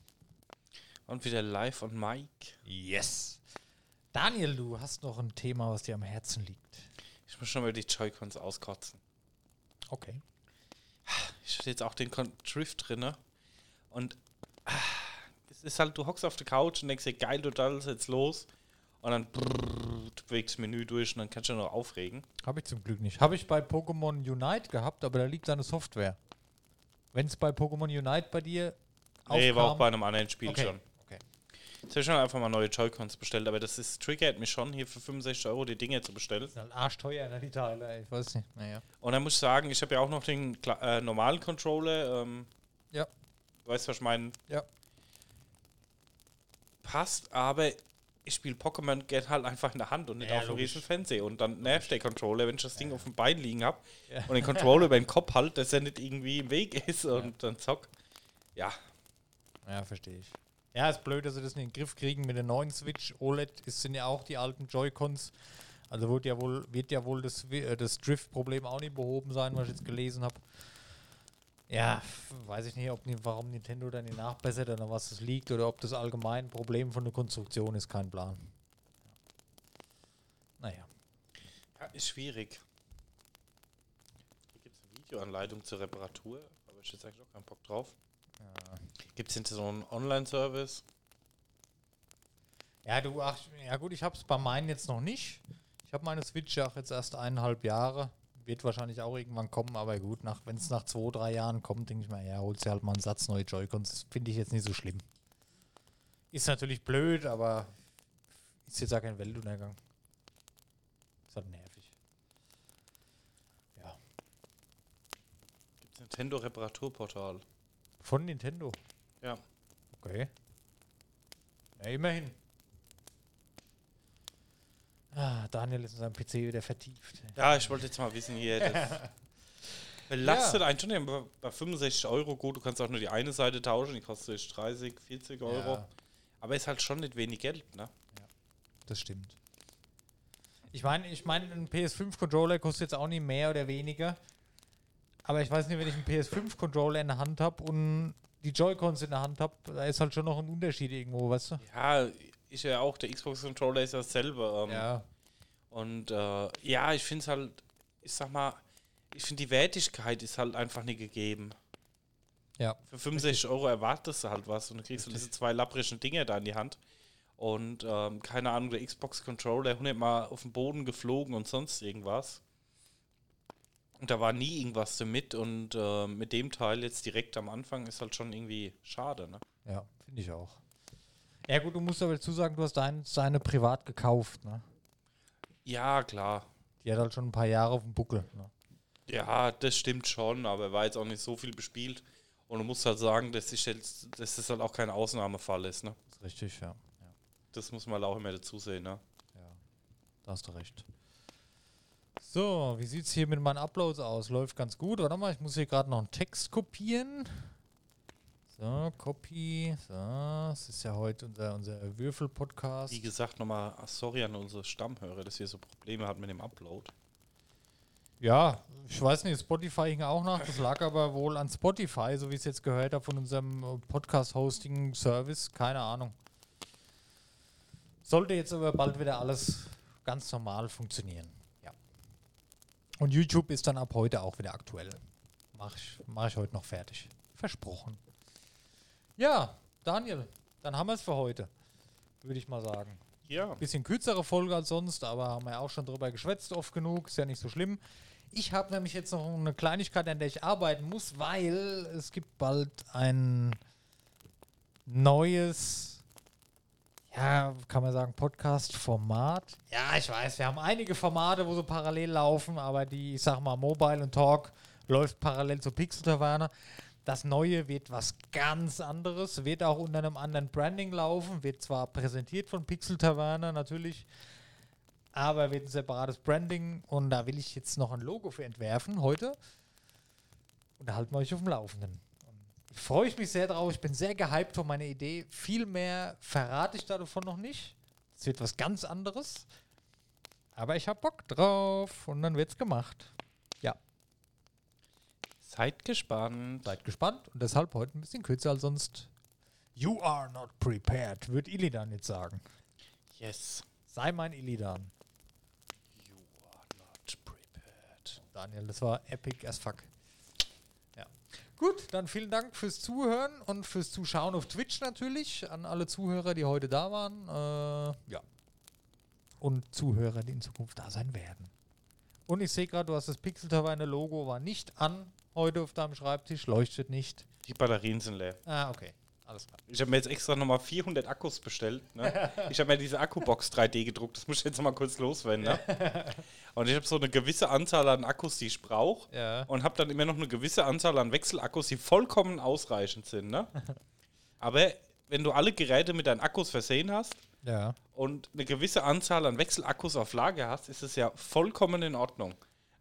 [SPEAKER 3] Und wieder live on Mike.
[SPEAKER 2] Yes. Daniel, du hast noch ein Thema, was dir am Herzen liegt.
[SPEAKER 3] Ich muss schon mal die Joy-Cons auskotzen.
[SPEAKER 2] Okay.
[SPEAKER 3] Ich hatte jetzt auch den Drift drin. Und ah, es ist halt, du hockst auf der Couch und denkst dir, geil, total, ist jetzt los. Und dann brrrr, du bewegst das Menü durch und dann kannst du noch aufregen.
[SPEAKER 2] Habe ich zum Glück nicht. Habe ich bei Pokémon Unite gehabt, aber da liegt eine Software. Wenn es bei Pokémon Unite bei dir
[SPEAKER 3] Nee, war auch
[SPEAKER 2] aufkam-
[SPEAKER 3] bei einem anderen Spiel
[SPEAKER 2] okay.
[SPEAKER 3] schon.
[SPEAKER 2] okay.
[SPEAKER 3] Jetzt habe ich schon einfach mal neue Joy-Cons bestellt, aber das ist, triggert mich schon, hier für 65 Euro die Dinge zu bestellen.
[SPEAKER 2] Das sind halt arschteuer, ne, die Teile. Ich weiß nicht. Naja.
[SPEAKER 3] Und dann muss ich sagen, ich habe ja auch noch den äh, normalen Controller. Ähm,
[SPEAKER 2] Ja.
[SPEAKER 3] Du weißt, was ich meine?
[SPEAKER 2] Ja.
[SPEAKER 3] Passt, aber ich spiele Pokémon gerne halt einfach in der Hand und nicht
[SPEAKER 2] Ja,
[SPEAKER 3] auf dem riesen Fernseher. Und dann nervt der Controller, wenn ich das Ding auf dem Bein liegen habe
[SPEAKER 2] Ja.
[SPEAKER 3] und den Controller über den Kopf halt, dass er nicht irgendwie im Weg ist und dann zock. Ja,
[SPEAKER 2] Ja, verstehe ich. Ja, ist blöd, dass sie das nicht in den Griff kriegen mit der neuen Switch. OLED ist, sind ja auch die alten Joy-Cons. Also wird ja wohl, wird ja wohl das, äh, das Drift-Problem auch nicht behoben sein, was ich jetzt gelesen habe. Ja, weiß ich nicht, ob, warum Nintendo dann nicht nachbessert oder was es liegt oder ob das allgemein ein Problem von der Konstruktion ist, kein Plan. Naja.
[SPEAKER 3] ja ist schwierig. Hier gibt es eine Videoanleitung zur Reparatur, aber ich jetzt eigentlich auch keinen Bock drauf. Gibt es hinter so einen Online-Service?
[SPEAKER 2] Ja, du, ach, ja gut, ich habe es bei meinen jetzt noch nicht. Ich habe meine Switch ja auch jetzt erst eineinhalb Jahre. Wird wahrscheinlich auch irgendwann kommen, aber gut, wenn es nach zwei, drei Jahren kommt, denke ich mal, ja, holst du halt mal einen Satz neue Joy-Cons. Das finde ich jetzt nicht so schlimm. Ist natürlich blöd, aber ist jetzt auch kein Weltuntergang. Ist halt nervig. Ja.
[SPEAKER 3] Gibt es Nintendo-Reparaturportal?
[SPEAKER 2] Von Nintendo.
[SPEAKER 3] Ja.
[SPEAKER 2] Okay. Ja, immerhin. Ah, Daniel ist in seinem PC wieder vertieft.
[SPEAKER 3] Ja, ich wollte jetzt mal wissen hier. Das belastet einen schon ja, bei bei 65 Euro. Gut, du kannst auch nur die eine Seite tauschen, die kostet 30, 40 Euro.
[SPEAKER 2] Ja.
[SPEAKER 3] Aber ist halt schon nicht wenig Geld, ne?
[SPEAKER 2] Das stimmt. Ich meine, ich meine, ein PS5-Controller kostet jetzt auch nicht mehr oder weniger. Aber ich weiß nicht, wenn ich einen PS5-Controller in der Hand habe und die Joy-Cons in der Hand habe, da ist halt schon noch ein Unterschied irgendwo, weißt du?
[SPEAKER 3] Ja, ist ja auch, der Xbox-Controller ist ja dasselbe. Ähm,
[SPEAKER 2] Ja.
[SPEAKER 3] Und äh, ja, ich finde es halt, ich sag mal, ich finde die Wertigkeit ist halt einfach nicht gegeben.
[SPEAKER 2] Ja.
[SPEAKER 3] Für 65 Euro erwartest du halt was und du kriegst du diese zwei lapprischen Dinger da in die Hand. Und ähm, keine Ahnung, der Xbox-Controller 100 Mal auf den Boden geflogen und sonst irgendwas. Und da war nie irgendwas damit und äh, mit dem Teil jetzt direkt am Anfang ist halt schon irgendwie schade, ne?
[SPEAKER 2] Ja, finde ich auch. Ja gut, du musst aber dazu sagen, du hast dein, seine privat gekauft, ne?
[SPEAKER 3] Ja, klar.
[SPEAKER 2] Die hat halt schon ein paar Jahre auf dem Buckel. Ne?
[SPEAKER 3] Ja, das stimmt schon, aber er war jetzt auch nicht so viel bespielt. Und du musst halt sagen, dass, ich jetzt, dass das halt auch kein Ausnahmefall ist, ne?
[SPEAKER 2] Das ist richtig, ja. ja.
[SPEAKER 3] Das muss man halt auch immer dazu sehen, ne?
[SPEAKER 2] Ja, da hast du recht. So, wie sieht es hier mit meinen Uploads aus? Läuft ganz gut. Warte mal, ich muss hier gerade noch einen Text kopieren. So, Copy. So, das ist ja heute unser, unser Würfel-Podcast.
[SPEAKER 3] Wie gesagt, nochmal sorry an unsere Stammhörer, dass wir so Probleme hatten mit dem Upload.
[SPEAKER 2] Ja, ich weiß nicht, Spotify hing auch nach. Das lag aber wohl an Spotify, so wie ich es jetzt gehört habe von unserem Podcast-Hosting-Service. Keine Ahnung. Sollte jetzt aber bald wieder alles ganz normal funktionieren. Ja. Und YouTube ist dann ab heute auch wieder aktuell. Mach ich, mach ich heute noch fertig. Versprochen. Ja, Daniel, dann haben wir es für heute. Würde ich mal sagen.
[SPEAKER 3] Ja.
[SPEAKER 2] Bisschen kürzere Folge als sonst, aber haben wir ja auch schon drüber geschwätzt, oft genug, ist ja nicht so schlimm. Ich habe nämlich jetzt noch eine Kleinigkeit, an der ich arbeiten muss, weil es gibt bald ein neues, ja, kann man sagen, Podcast-Format. Ja, ich weiß, wir haben einige Formate, wo so parallel laufen, aber die, ich sag mal, Mobile und Talk läuft parallel zur Pixel Taverne. Das neue wird was ganz anderes, wird auch unter einem anderen Branding laufen, wird zwar präsentiert von Pixel Taverne natürlich, aber wird ein separates Branding und da will ich jetzt noch ein Logo für entwerfen heute. Und da halten wir euch auf dem Laufenden. Und freue ich mich sehr drauf. Ich bin sehr gehypt von meiner Idee. Viel mehr verrate ich davon noch nicht. Es wird was ganz anderes. Aber ich habe Bock drauf und dann wird's gemacht.
[SPEAKER 3] Seid gespannt.
[SPEAKER 2] seid gespannt und deshalb heute ein bisschen kürzer als sonst. You are not prepared, wird Illidan jetzt sagen.
[SPEAKER 3] Yes.
[SPEAKER 2] Sei mein Illidan.
[SPEAKER 3] You are not prepared.
[SPEAKER 2] Daniel, das war epic as fuck. Ja. Gut, dann vielen Dank fürs Zuhören und fürs Zuschauen auf Twitch natürlich an alle Zuhörer, die heute da waren. Äh, ja. Und Zuhörer, die in Zukunft da sein werden. Und ich sehe gerade, du hast das Pixel Taverne Logo war nicht an heute auf deinem Schreibtisch, leuchtet nicht.
[SPEAKER 3] Die Batterien sind leer.
[SPEAKER 2] Ah, okay. Alles klar.
[SPEAKER 3] Ich habe mir jetzt extra nochmal 400 Akkus bestellt. Ne? Ich habe mir diese Akkubox 3D gedruckt. Das muss ich jetzt noch mal kurz loswerden. Ne? Und ich habe so eine gewisse Anzahl an Akkus, die ich brauche.
[SPEAKER 2] Ja.
[SPEAKER 3] Und habe dann immer noch eine gewisse Anzahl an Wechselakkus, die vollkommen ausreichend sind. Ne? Aber wenn du alle Geräte mit deinen Akkus versehen hast
[SPEAKER 2] Ja.
[SPEAKER 3] und eine gewisse Anzahl an Wechselakkus auf Lager hast, ist es ja vollkommen in Ordnung.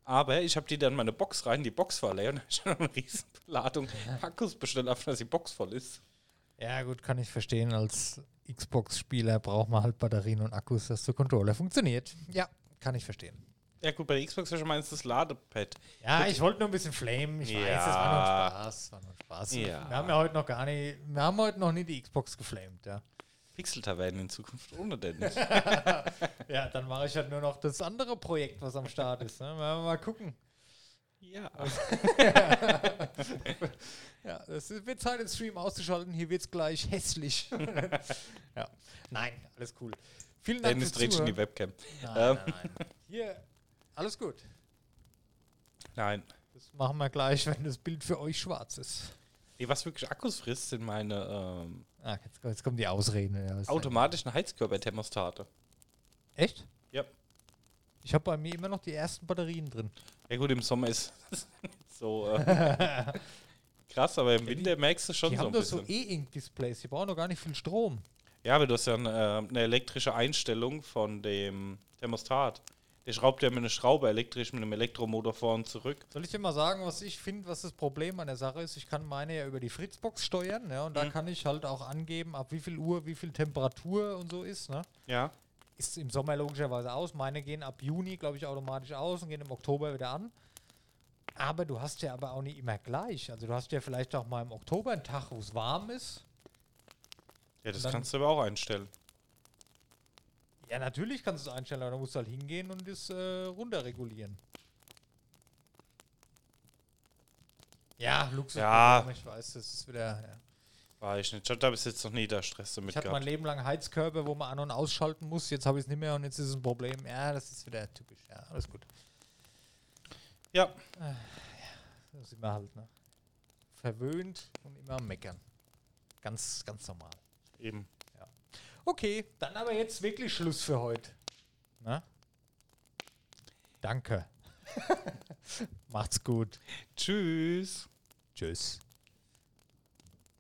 [SPEAKER 3] Aber ich habe die dann in meine Box rein, die Box war leer und ich habe eine riesen Ladung Akkus bestellt, einfach dass die Box voll ist.
[SPEAKER 2] Ja, gut, kann ich verstehen. Als Xbox-Spieler braucht man halt Batterien und Akkus, dass der Controller funktioniert. Ja, kann ich verstehen.
[SPEAKER 3] Ja gut, bei der Xbox war schon mal das Ladepad.
[SPEAKER 2] Ja, ich wollte nur ein bisschen flamen. Ich weiß,
[SPEAKER 3] Ja.
[SPEAKER 2] das war nur Spaß. War nur Spaß.
[SPEAKER 3] Ja.
[SPEAKER 2] Wir haben ja heute noch gar nicht, wir haben heute noch nie die Xbox geflamed, ja.
[SPEAKER 3] Pixel-Tavernen in Zukunft ohne Dennis.
[SPEAKER 2] Ja, dann mache ich halt nur noch das andere Projekt, was am Start ist. Ne? Wir mal gucken.
[SPEAKER 3] ja.
[SPEAKER 2] Ja, es wird Zeit, den Stream auszuschalten. Hier wird es gleich hässlich. ja. Nein, alles cool. Vielen Dank
[SPEAKER 3] Dennis dreht schon die Webcam.
[SPEAKER 2] Nein,
[SPEAKER 3] Ähm.
[SPEAKER 2] nein, nein. Hier, alles gut.
[SPEAKER 3] Nein.
[SPEAKER 2] Das machen wir gleich, wenn das Bild für euch schwarz ist.
[SPEAKER 3] Nee, was wirklich Akkus frisst, sind meine ähm,
[SPEAKER 2] Ah, jetzt, jetzt kommen die Ausreden. Ja,
[SPEAKER 3] automatischen Heizkörperthermostate.
[SPEAKER 2] Echt?
[SPEAKER 3] Ja.
[SPEAKER 2] Ich habe bei mir immer noch die ersten Batterien drin.
[SPEAKER 3] Ja gut, im Sommer ist so äh, krass, aber im Winter merkst du schon
[SPEAKER 2] Die
[SPEAKER 3] so
[SPEAKER 2] haben
[SPEAKER 3] ein
[SPEAKER 2] doch so
[SPEAKER 3] bisschen.
[SPEAKER 2] E-Ink-Displays, die brauchen doch gar nicht viel Strom.
[SPEAKER 3] ja, aber du hast ja eine, äh, eine elektrische Einstellung von dem Thermostat. Der schraubt ja mit einer Schraube elektrisch mit einem Elektromotor vor und zurück.
[SPEAKER 2] Soll ich dir mal sagen, was ich finde, was das Problem an der Sache ist? Ich kann meine ja über die Fritzbox steuern, ja, und da
[SPEAKER 3] Mhm.
[SPEAKER 2] kann ich halt auch angeben, ab wie viel Uhr, wie viel Temperatur und so ist, ne?
[SPEAKER 3] Ja.
[SPEAKER 2] Ist im Sommer logischerweise aus. Meine gehen ab Juni, glaube ich, automatisch aus und gehen im Oktober wieder an. Aber du hast ja aber auch nicht immer gleich. Also du hast ja vielleicht auch mal im Oktober einen Tag, wo es warm ist.
[SPEAKER 3] Ja, das kannst du aber auch einstellen.
[SPEAKER 2] Ja, natürlich kannst du es einstellen, aber da musst du halt hingehen und es äh, runterregulieren. Ja, Luxus.
[SPEAKER 3] Ja.
[SPEAKER 2] Ich weiß, das ist wieder. Ja.
[SPEAKER 3] War ich nicht. Ich hatte bis jetzt noch nie da Stress damit
[SPEAKER 2] Ich hatte mein
[SPEAKER 3] gehabt.
[SPEAKER 2] Leben lang Heizkörper, wo man an- und ausschalten muss. Jetzt habe ich es nicht mehr und jetzt ist es ein Problem. Ja, das ist wieder typisch. Ja, alles gut.
[SPEAKER 3] Ja,
[SPEAKER 2] Das sind wir halt, ne? Verwöhnt und immer am Meckern. Ganz, ganz normal.
[SPEAKER 3] eben.
[SPEAKER 2] Okay, dann aber jetzt wirklich Schluss für heute. Na? Danke. Macht's gut.
[SPEAKER 3] Tschüss.
[SPEAKER 2] Tschüss.